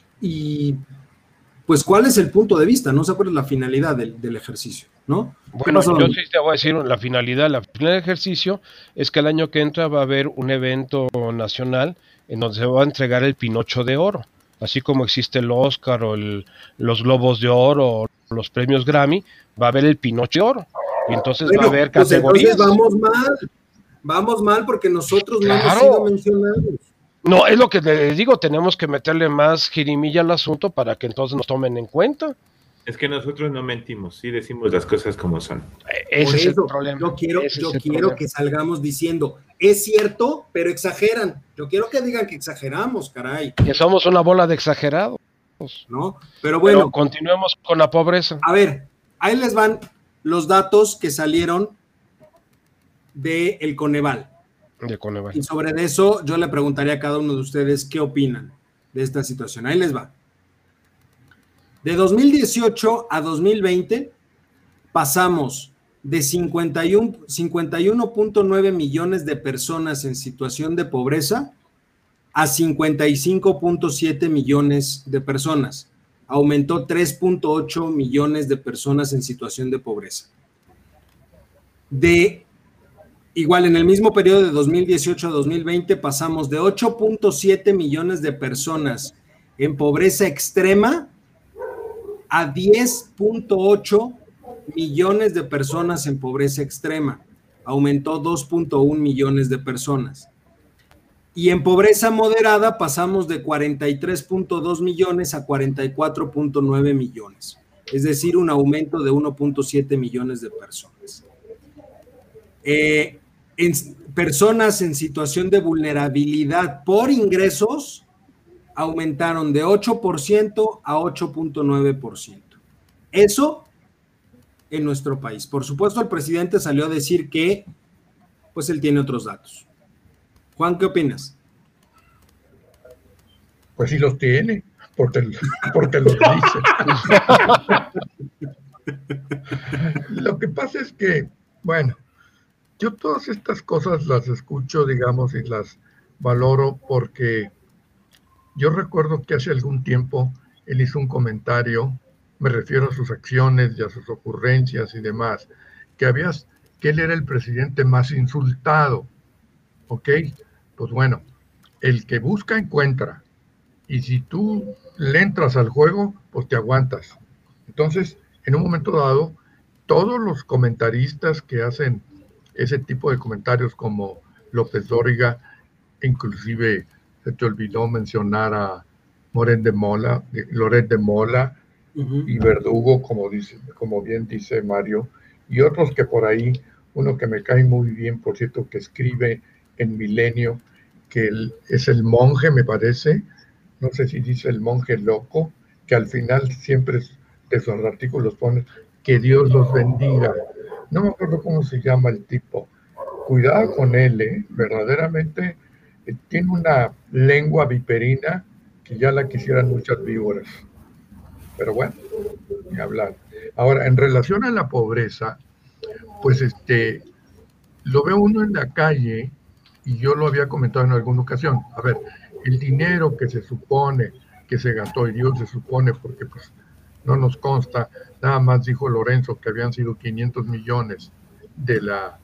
Speaker 1: pues cuál es el punto de vista, no sé cuál es la finalidad del, ejercicio, ¿no?
Speaker 3: Bueno, yo sí te voy a decir la finalidad, la finalidad del ejercicio es que el año que entra va a haber un evento nacional en donde se va a entregar el Pinocho de Oro, así como existe el Oscar o los Globos de Oro o los premios Grammy, va a haber el Pinocho de Oro Y entonces va a haber pues categorías.
Speaker 1: vamos mal, vamos mal porque nosotros no hemos sido mencionados.
Speaker 3: No, es lo que les digo, tenemos que meterle más jirimilla al asunto para que entonces nos tomen en cuenta.
Speaker 4: Es que nosotros no mentimos, sí decimos las cosas como son.
Speaker 1: Ese es el problema. Yo quiero, yo quiero que salgamos diciendo, es cierto, pero exageran. Yo quiero que digan que exageramos, caray.
Speaker 3: Que somos una bola de exagerados.
Speaker 1: ¿No? Pero bueno.
Speaker 3: continuemos con la pobreza.
Speaker 1: A ver, ahí les van los datos que salieron de el Coneval.
Speaker 3: De Coneval.
Speaker 1: Y sobre eso yo le preguntaría a cada uno de ustedes qué opinan de esta situación. Ahí les va. De 2018 a 2020 pasamos de 51.9 millones de personas en situación de pobreza a 55.7 millones de personas. Aumentó 3.8 millones de personas en situación de pobreza. De igual en el mismo periodo de 2018 a 2020 pasamos de 8.7 millones de personas en pobreza extrema a 10.8 millones de personas en pobreza extrema. Aumentó 2.1 millones de personas. Y en pobreza moderada pasamos de 43.2 millones a 44.9 millones. Es decir, un aumento de 1.7 millones de personas. Eh, en personas en situación de vulnerabilidad por ingresos aumentaron de 8% a 8.9%. Eso en nuestro país. Por supuesto, el presidente salió a decir que, pues él tiene otros datos. Juan, ¿qué opinas?
Speaker 2: Pues sí los tiene, porque, porque los dice. Lo que pasa es que, bueno, yo todas estas cosas las escucho, digamos, y las valoro porque yo recuerdo que hace algún tiempo él hizo un comentario, me refiero a sus acciones y a sus ocurrencias y demás, que habías, que él era el presidente más insultado. ¿Ok? Pues bueno, el que busca encuentra. Y si tú le entras al juego, pues te aguantas. Entonces, en un momento dado, todos los comentaristas que hacen ese tipo de comentarios como López Dóriga, inclusive se te olvidó mencionar a Moren de Mola, Loret de Mola y Verdugo, como, dice, como bien dice Mario, y otros que por ahí, uno que me cae muy bien, por cierto, que escribe en Milenio, que es el monje, me parece, no sé si dice el monje loco, que al final siempre de sus artículos pone que Dios los bendiga. No me acuerdo cómo se llama el tipo. Cuidado con él, ¿eh? verdaderamente tiene una lengua viperina que ya la quisieran muchas víboras. Pero bueno, ni hablar. Ahora, en relación a la pobreza, pues este, lo ve uno en la calle, y yo lo había comentado en alguna ocasión. A ver, el dinero que se supone que se gastó, y Dios se supone porque pues no nos consta, nada más dijo Lorenzo que habían sido 500 millones de la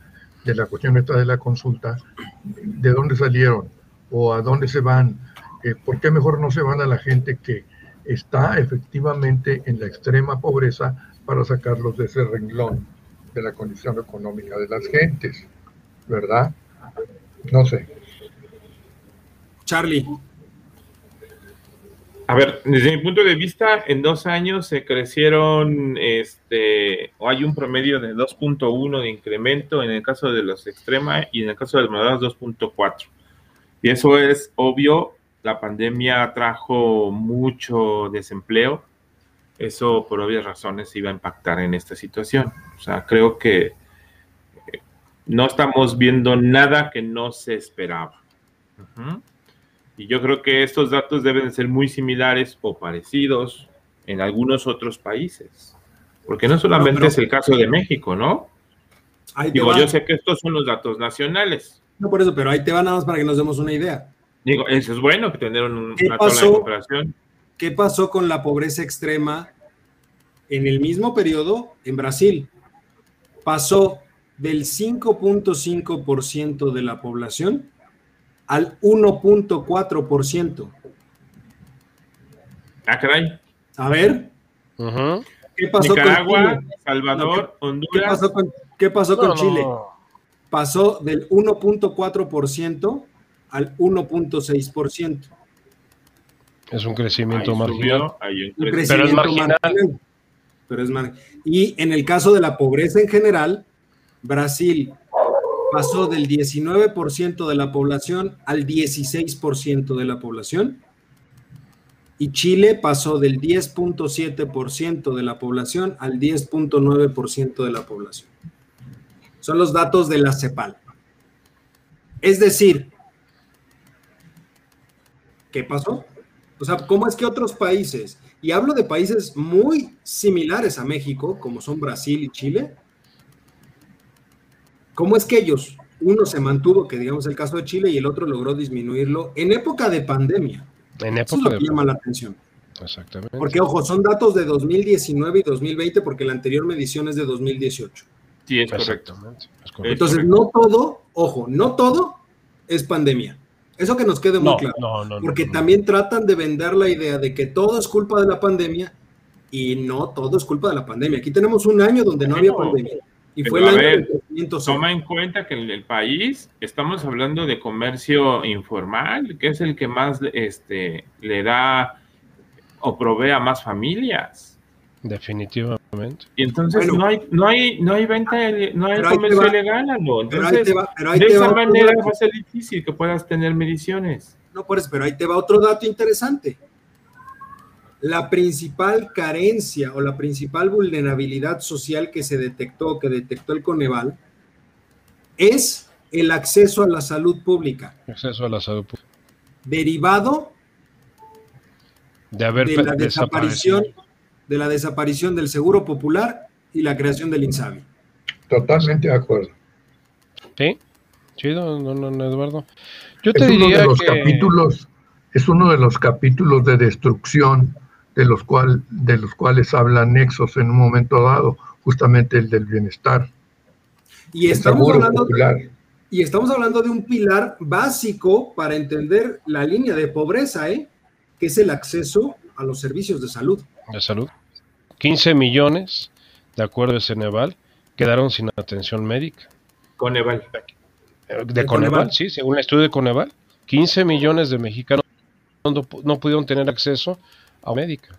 Speaker 2: de la cuestión esta de la consulta, de dónde salieron o a dónde se van, eh, por qué mejor no se van a la gente que está efectivamente en la extrema pobreza para sacarlos de ese renglón de la condición económica de las gentes, ¿verdad? No sé.
Speaker 1: Charlie.
Speaker 4: A ver, desde mi punto de vista, en dos años se crecieron, este, o hay un promedio de 2.1 de incremento en el caso de los extrema y en el caso de los moderados 2.4. Y eso es obvio, la pandemia trajo mucho desempleo, eso por obvias razones iba a impactar en esta situación. O sea, creo que eh, no estamos viendo nada que no se esperaba. Y yo creo que estos datos deben ser muy similares o parecidos en algunos otros países. Porque no solamente es el caso de México, ¿no? Digo, yo sé que estos son los datos nacionales.
Speaker 1: No por eso, pero ahí te va nada más para que nos demos una idea.
Speaker 4: Digo, eso es bueno que tener una tabla de comparación.
Speaker 1: ¿Qué pasó con la pobreza extrema en el mismo periodo en Brasil? Pasó del 5.5% de la población al 1.4%.
Speaker 4: Ah, caray.
Speaker 1: A ver.
Speaker 4: ¿Qué pasó Nicaragua, con Salvador, Honduras.
Speaker 1: ¿Qué pasó con Chile? Pasó del 1.4% al 1.6%.
Speaker 3: Es un crecimiento marginal.
Speaker 1: pero es marginal. Pero es Y en el caso de la pobreza en general, Brasil pasó del 19% de la población al 16% de la población. Y Chile pasó del 10.7% de la población al 10.9% de la población. Son los datos de la CEPAL. Es decir, ¿qué pasó? O sea, ¿cómo es que otros países, y hablo de países muy similares a México, como son Brasil y Chile, ¿cómo es que ellos, uno se mantuvo, que digamos el caso de Chile, y el otro logró disminuirlo en época de pandemia?
Speaker 3: En época
Speaker 1: Eso es lo que llama la atención.
Speaker 3: Exactamente.
Speaker 1: Porque, ojo, son datos de 2019 y 2020, porque la anterior medición es de 2018.
Speaker 4: Sí, es correcto.
Speaker 1: Entonces, no todo, ojo, no todo es pandemia. Eso que nos quede muy claro. porque también tratan de vender la idea de que todo es culpa de la pandemia y no todo es culpa de la pandemia. Aquí tenemos un año donde no había pandemia. Y fue el año ver,
Speaker 4: Toma en cuenta que en el país estamos hablando de comercio informal, que es el que más este, le da o provee a más familias.
Speaker 3: Definitivamente.
Speaker 4: Y entonces no hay, no hay, no hay venta, no hay comercio legal, Entonces, de esa manera va a ser difícil que puedas tener mediciones.
Speaker 1: No, por eso, pero ahí te va otro dato interesante. La principal carencia o la principal vulnerabilidad social que se detectó, que detectó el Coneval, es el acceso a la salud pública.
Speaker 3: Acceso a la salud pública.
Speaker 1: Derivado
Speaker 3: de, haber
Speaker 1: de la desaparición de la desaparición del Seguro Popular y la creación del INSABI.
Speaker 2: Totalmente de acuerdo.
Speaker 3: Sí, chido, don, Eduardo.
Speaker 2: Yo te es uno de los capítulos, es uno de los capítulos de destrucción de los, cual, de los cuales habla Nexos en un momento dado, justamente el del bienestar.
Speaker 1: Y estamos, hablando de, y estamos hablando de un pilar básico para entender la línea de pobreza, ¿eh? que es el acceso a los servicios de salud.
Speaker 3: De salud. 15 millones, de acuerdo a Ceneval, quedaron sin atención médica.
Speaker 4: Coneval.
Speaker 3: De, Coneval, sí, según el estudio de Coneval, 15 millones de mexicanos no, pudieron tener acceso a médica.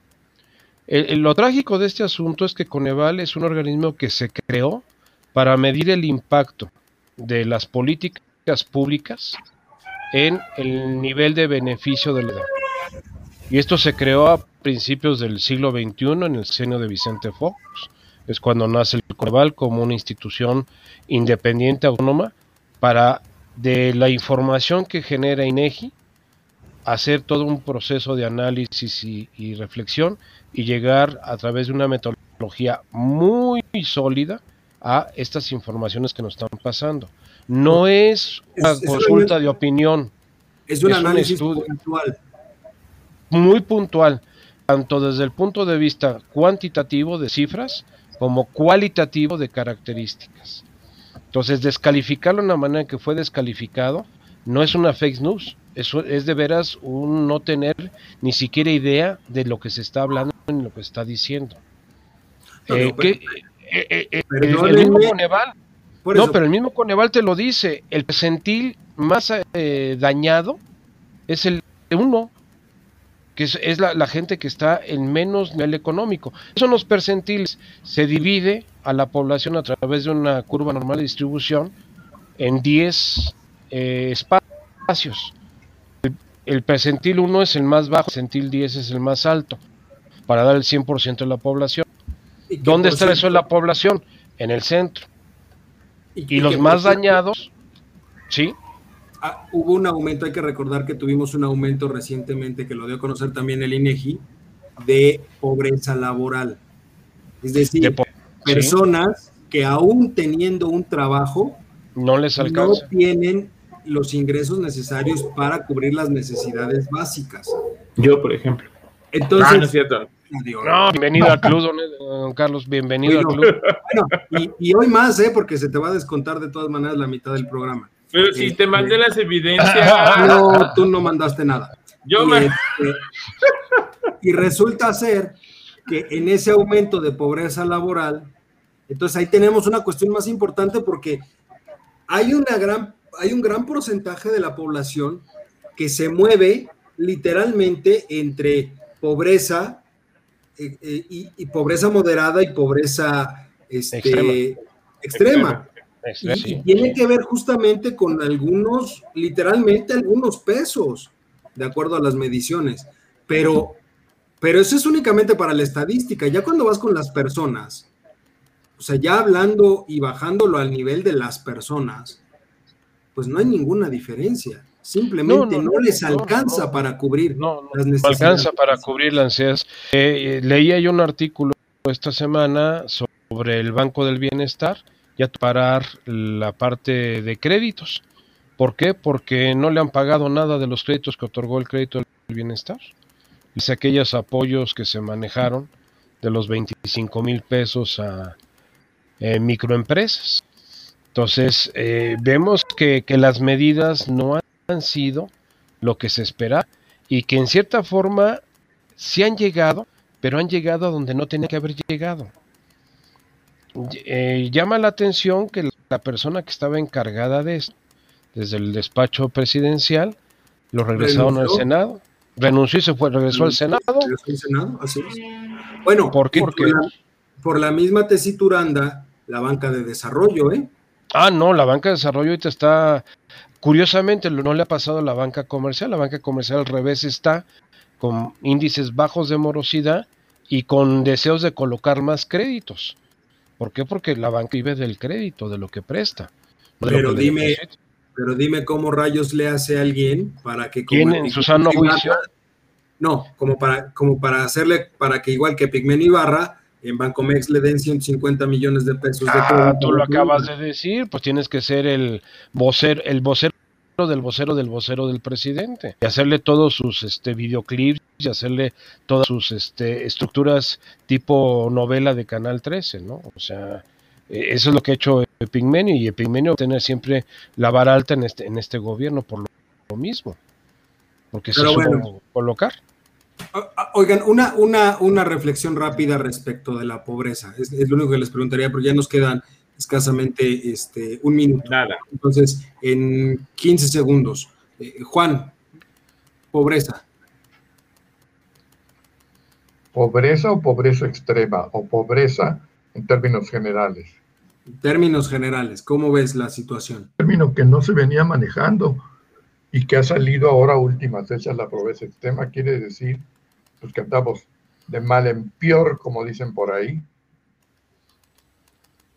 Speaker 3: lo trágico de este asunto es que Coneval es un organismo que se creó para medir el impacto de las políticas públicas en el nivel de beneficio de la edad. Y esto se creó a principios del siglo XXI en el seno de Vicente Fox. Es cuando nace el Coneval como una institución independiente autónoma para de la información que genera INEGI hacer todo un proceso de análisis y, reflexión y llegar a través de una metodología muy sólida a estas informaciones que nos están pasando. No es una consulta de opinión.
Speaker 1: Es un análisis puntual
Speaker 3: muy puntual, tanto desde el punto de vista cuantitativo de cifras como cualitativo de características. Entonces, descalificarlo de una manera que fue descalificado no es una fake news, eso es de veras un no tener ni siquiera idea de lo que se está hablando ni lo que está diciendo. el, mismo Coneval, no, pero el mismo Coneval te lo dice, el percentil más eh, dañado es el 1, que es, la, gente que está en menos nivel económico. Son los percentiles. Se divide a la población a través de una curva normal de distribución en 10 eh, espacios. El, percentil 1 es el más bajo, el percentil 10 es el más alto, para dar el 100% de la población. ¿Dónde está eso de la población? En el centro. Y, los más dañados, ¿sí?
Speaker 1: Ah, hubo un aumento, hay que recordar que tuvimos un aumento recientemente, que lo dio a conocer también el INEGI, de pobreza laboral. Es decir, personas que aún teniendo un trabajo,
Speaker 3: no les alcanza.
Speaker 1: No tienen los ingresos necesarios para cubrir las necesidades básicas.
Speaker 4: Yo, por ejemplo.
Speaker 1: Entonces,
Speaker 3: no, es cierto. No, bienvenido al club, don, Carlos, bienvenido al club.
Speaker 1: Bueno, y, y, hoy más, ¿eh? porque se te va a descontar de todas maneras la mitad del programa.
Speaker 4: Pero si te mandé las evidencias.
Speaker 1: No, tú no mandaste nada.
Speaker 4: Yo y, este,
Speaker 1: y resulta ser que en ese aumento de pobreza laboral, Entonces ahí tenemos una cuestión más importante porque hay, una gran, hay un gran porcentaje de la población que se mueve literalmente entre pobreza eh, eh, y, pobreza moderada y pobreza este, extrema. Y, tiene que ver justamente con algunos, literalmente algunos pesos, de acuerdo a las mediciones. Pero, pero eso es únicamente para la estadística. Ya cuando vas con las personas, o sea, ya hablando y bajándolo al nivel de las personas, pues no hay ninguna diferencia. Simplemente no, les alcanza para cubrir
Speaker 3: las necesidades. No alcanza para cubrir las necesidades. Eh, leía yo un artículo esta semana sobre el Banco del Bienestar y a parar la parte de créditos. ¿Por qué? Porque no le han pagado nada de los créditos que otorgó el crédito del bienestar. Dice aquellos apoyos que se manejaron de los 25 mil pesos a eh, microempresas. Entonces, eh, vemos que, que, las medidas no han sido lo que se espera y que en cierta forma sí han llegado, pero han llegado a donde no tenía que haber llegado. Eh, llama la atención que la persona que estaba encargada de esto, desde el despacho presidencial, lo regresaron al Senado. Renunció y se fue, regresó al Senado.
Speaker 1: Bueno, ¿por qué? Porque por la, misma tesitura anda la banca de desarrollo, ¿eh?
Speaker 3: Ah, no, la banca de desarrollo ahorita está, curiosamente, no le ha pasado a la banca comercial. La banca comercial al revés está con índices bajos de morosidad y con deseos de colocar más créditos. ¿Por qué? Porque la banca vive del crédito, de lo que presta.
Speaker 1: pero dime, pero dime cómo rayos le hace a alguien para que
Speaker 3: como en su sano juicio?
Speaker 1: No, como para, como para hacerle, para que igual que Pigmen Ibarra, en Bancomex le den 150 millones de pesos
Speaker 3: de ah, tú lo acabas de decir, pues tienes que ser el vocero, el vocero del vocero del vocero del presidente y hacerle todos sus este videoclips y hacerle todas sus este estructuras tipo novela de Canal 13, ¿no? O sea, e, eso es lo que ha hecho Pigmenio y Pigmenio va a tener siempre la vara alta en este en este gobierno por lo, mismo. Porque se bueno, colocar.
Speaker 1: Oigan, una, una, una reflexión rápida respecto de la pobreza. Es, es, lo único que les preguntaría, porque ya nos quedan escasamente este, un minuto.
Speaker 4: Nada.
Speaker 1: Entonces, en 15 segundos. Eh, Juan, pobreza.
Speaker 2: ¿Pobreza o pobreza extrema? ¿O pobreza en términos generales?
Speaker 1: En términos generales, ¿cómo ves la situación?
Speaker 2: Término que no se venía manejando y que ha salido ahora últimas fechas la pobreza extrema, quiere decir pues, que andamos de mal en peor, como dicen por ahí,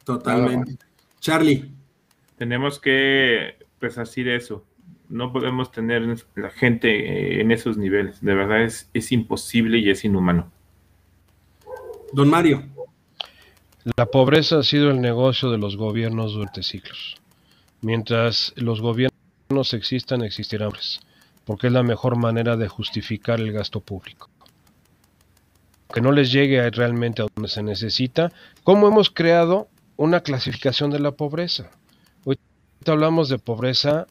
Speaker 1: Totalmente. Charlie.
Speaker 4: Tenemos que pues así de eso. No podemos tener la gente eh, en esos niveles. De verdad es, es imposible y es inhumano.
Speaker 1: Don Mario.
Speaker 3: La pobreza ha sido el negocio de los gobiernos durante siglos. Mientras los gobiernos existan, existirán porque es la mejor manera de justificar el gasto público. Que no les llegue realmente a donde se necesita. ¿Cómo hemos creado una clasificación de la pobreza. Hoy hablamos de pobreza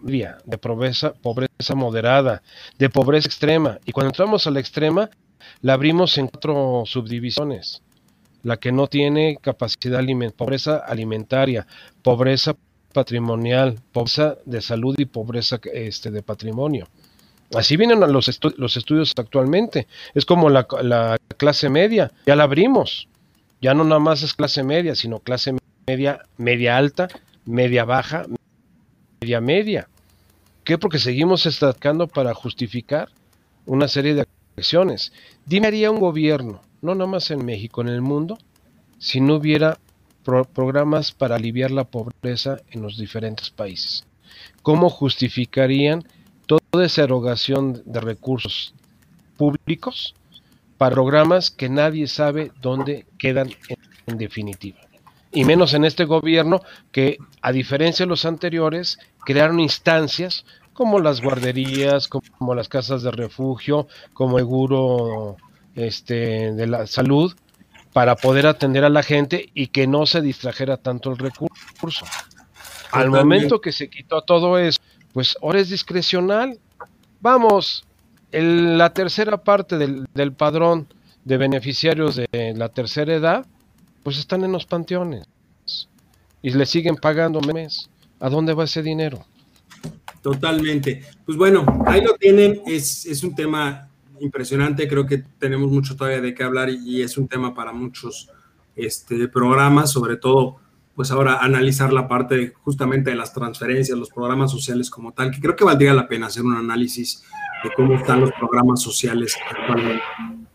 Speaker 3: media, de pobreza, pobreza moderada, de pobreza extrema. Y cuando entramos a la extrema, la abrimos en cuatro subdivisiones. La que no tiene capacidad pobreza alimentaria, pobreza patrimonial, pobreza de salud y pobreza este, de patrimonio. Así vienen los, los estudios actualmente. Es como la, la clase media, ya la abrimos ya no nada más es clase media, sino clase media, media alta, media baja, media media. ¿Qué? Porque seguimos destacando para justificar una serie de acciones. Dime haría un gobierno, no nada más en México, en el mundo, si no hubiera programas para aliviar la pobreza en los diferentes países. ¿Cómo justificarían toda esa erogación de recursos públicos para programas que nadie sabe dónde quedan en, definitiva. Y menos en este gobierno que, a diferencia de los anteriores, crearon instancias como las guarderías, como las casas de refugio, como el seguro este, de la salud, para poder atender a la gente y que no se distrajera tanto el recurso. Al momento que se quitó todo eso, pues ahora es discrecional. Vamos, la tercera parte del, padrón de beneficiarios de la tercera edad pues están en los panteones y le siguen pagando mes. ¿A dónde va ese dinero?
Speaker 1: Totalmente. Pues bueno, ahí lo tienen. Es, es un tema impresionante. Creo que tenemos mucho todavía de qué hablar y, es un tema para muchos este, programas, sobre todo, pues ahora analizar la parte justamente de las transferencias, los programas sociales como tal, que creo que valdría la pena hacer un análisis de cómo están los programas sociales actualmente.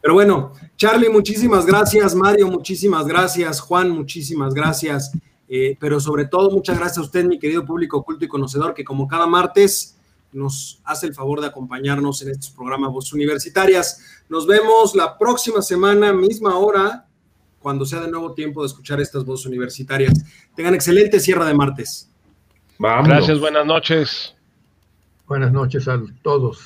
Speaker 1: Pero bueno, Charlie, muchísimas gracias. Mario, muchísimas gracias. Juan, muchísimas gracias. Eh, pero sobre todo, muchas gracias a usted, mi querido público oculto y conocedor, que como cada martes nos hace el favor de acompañarnos en estos programas Voz Universitarias. Nos vemos la próxima semana, misma hora, cuando sea de nuevo tiempo de escuchar estas voces universitarias. Tengan excelente cierre de martes.
Speaker 3: Gracias, buenas noches.
Speaker 2: Buenas noches a todos.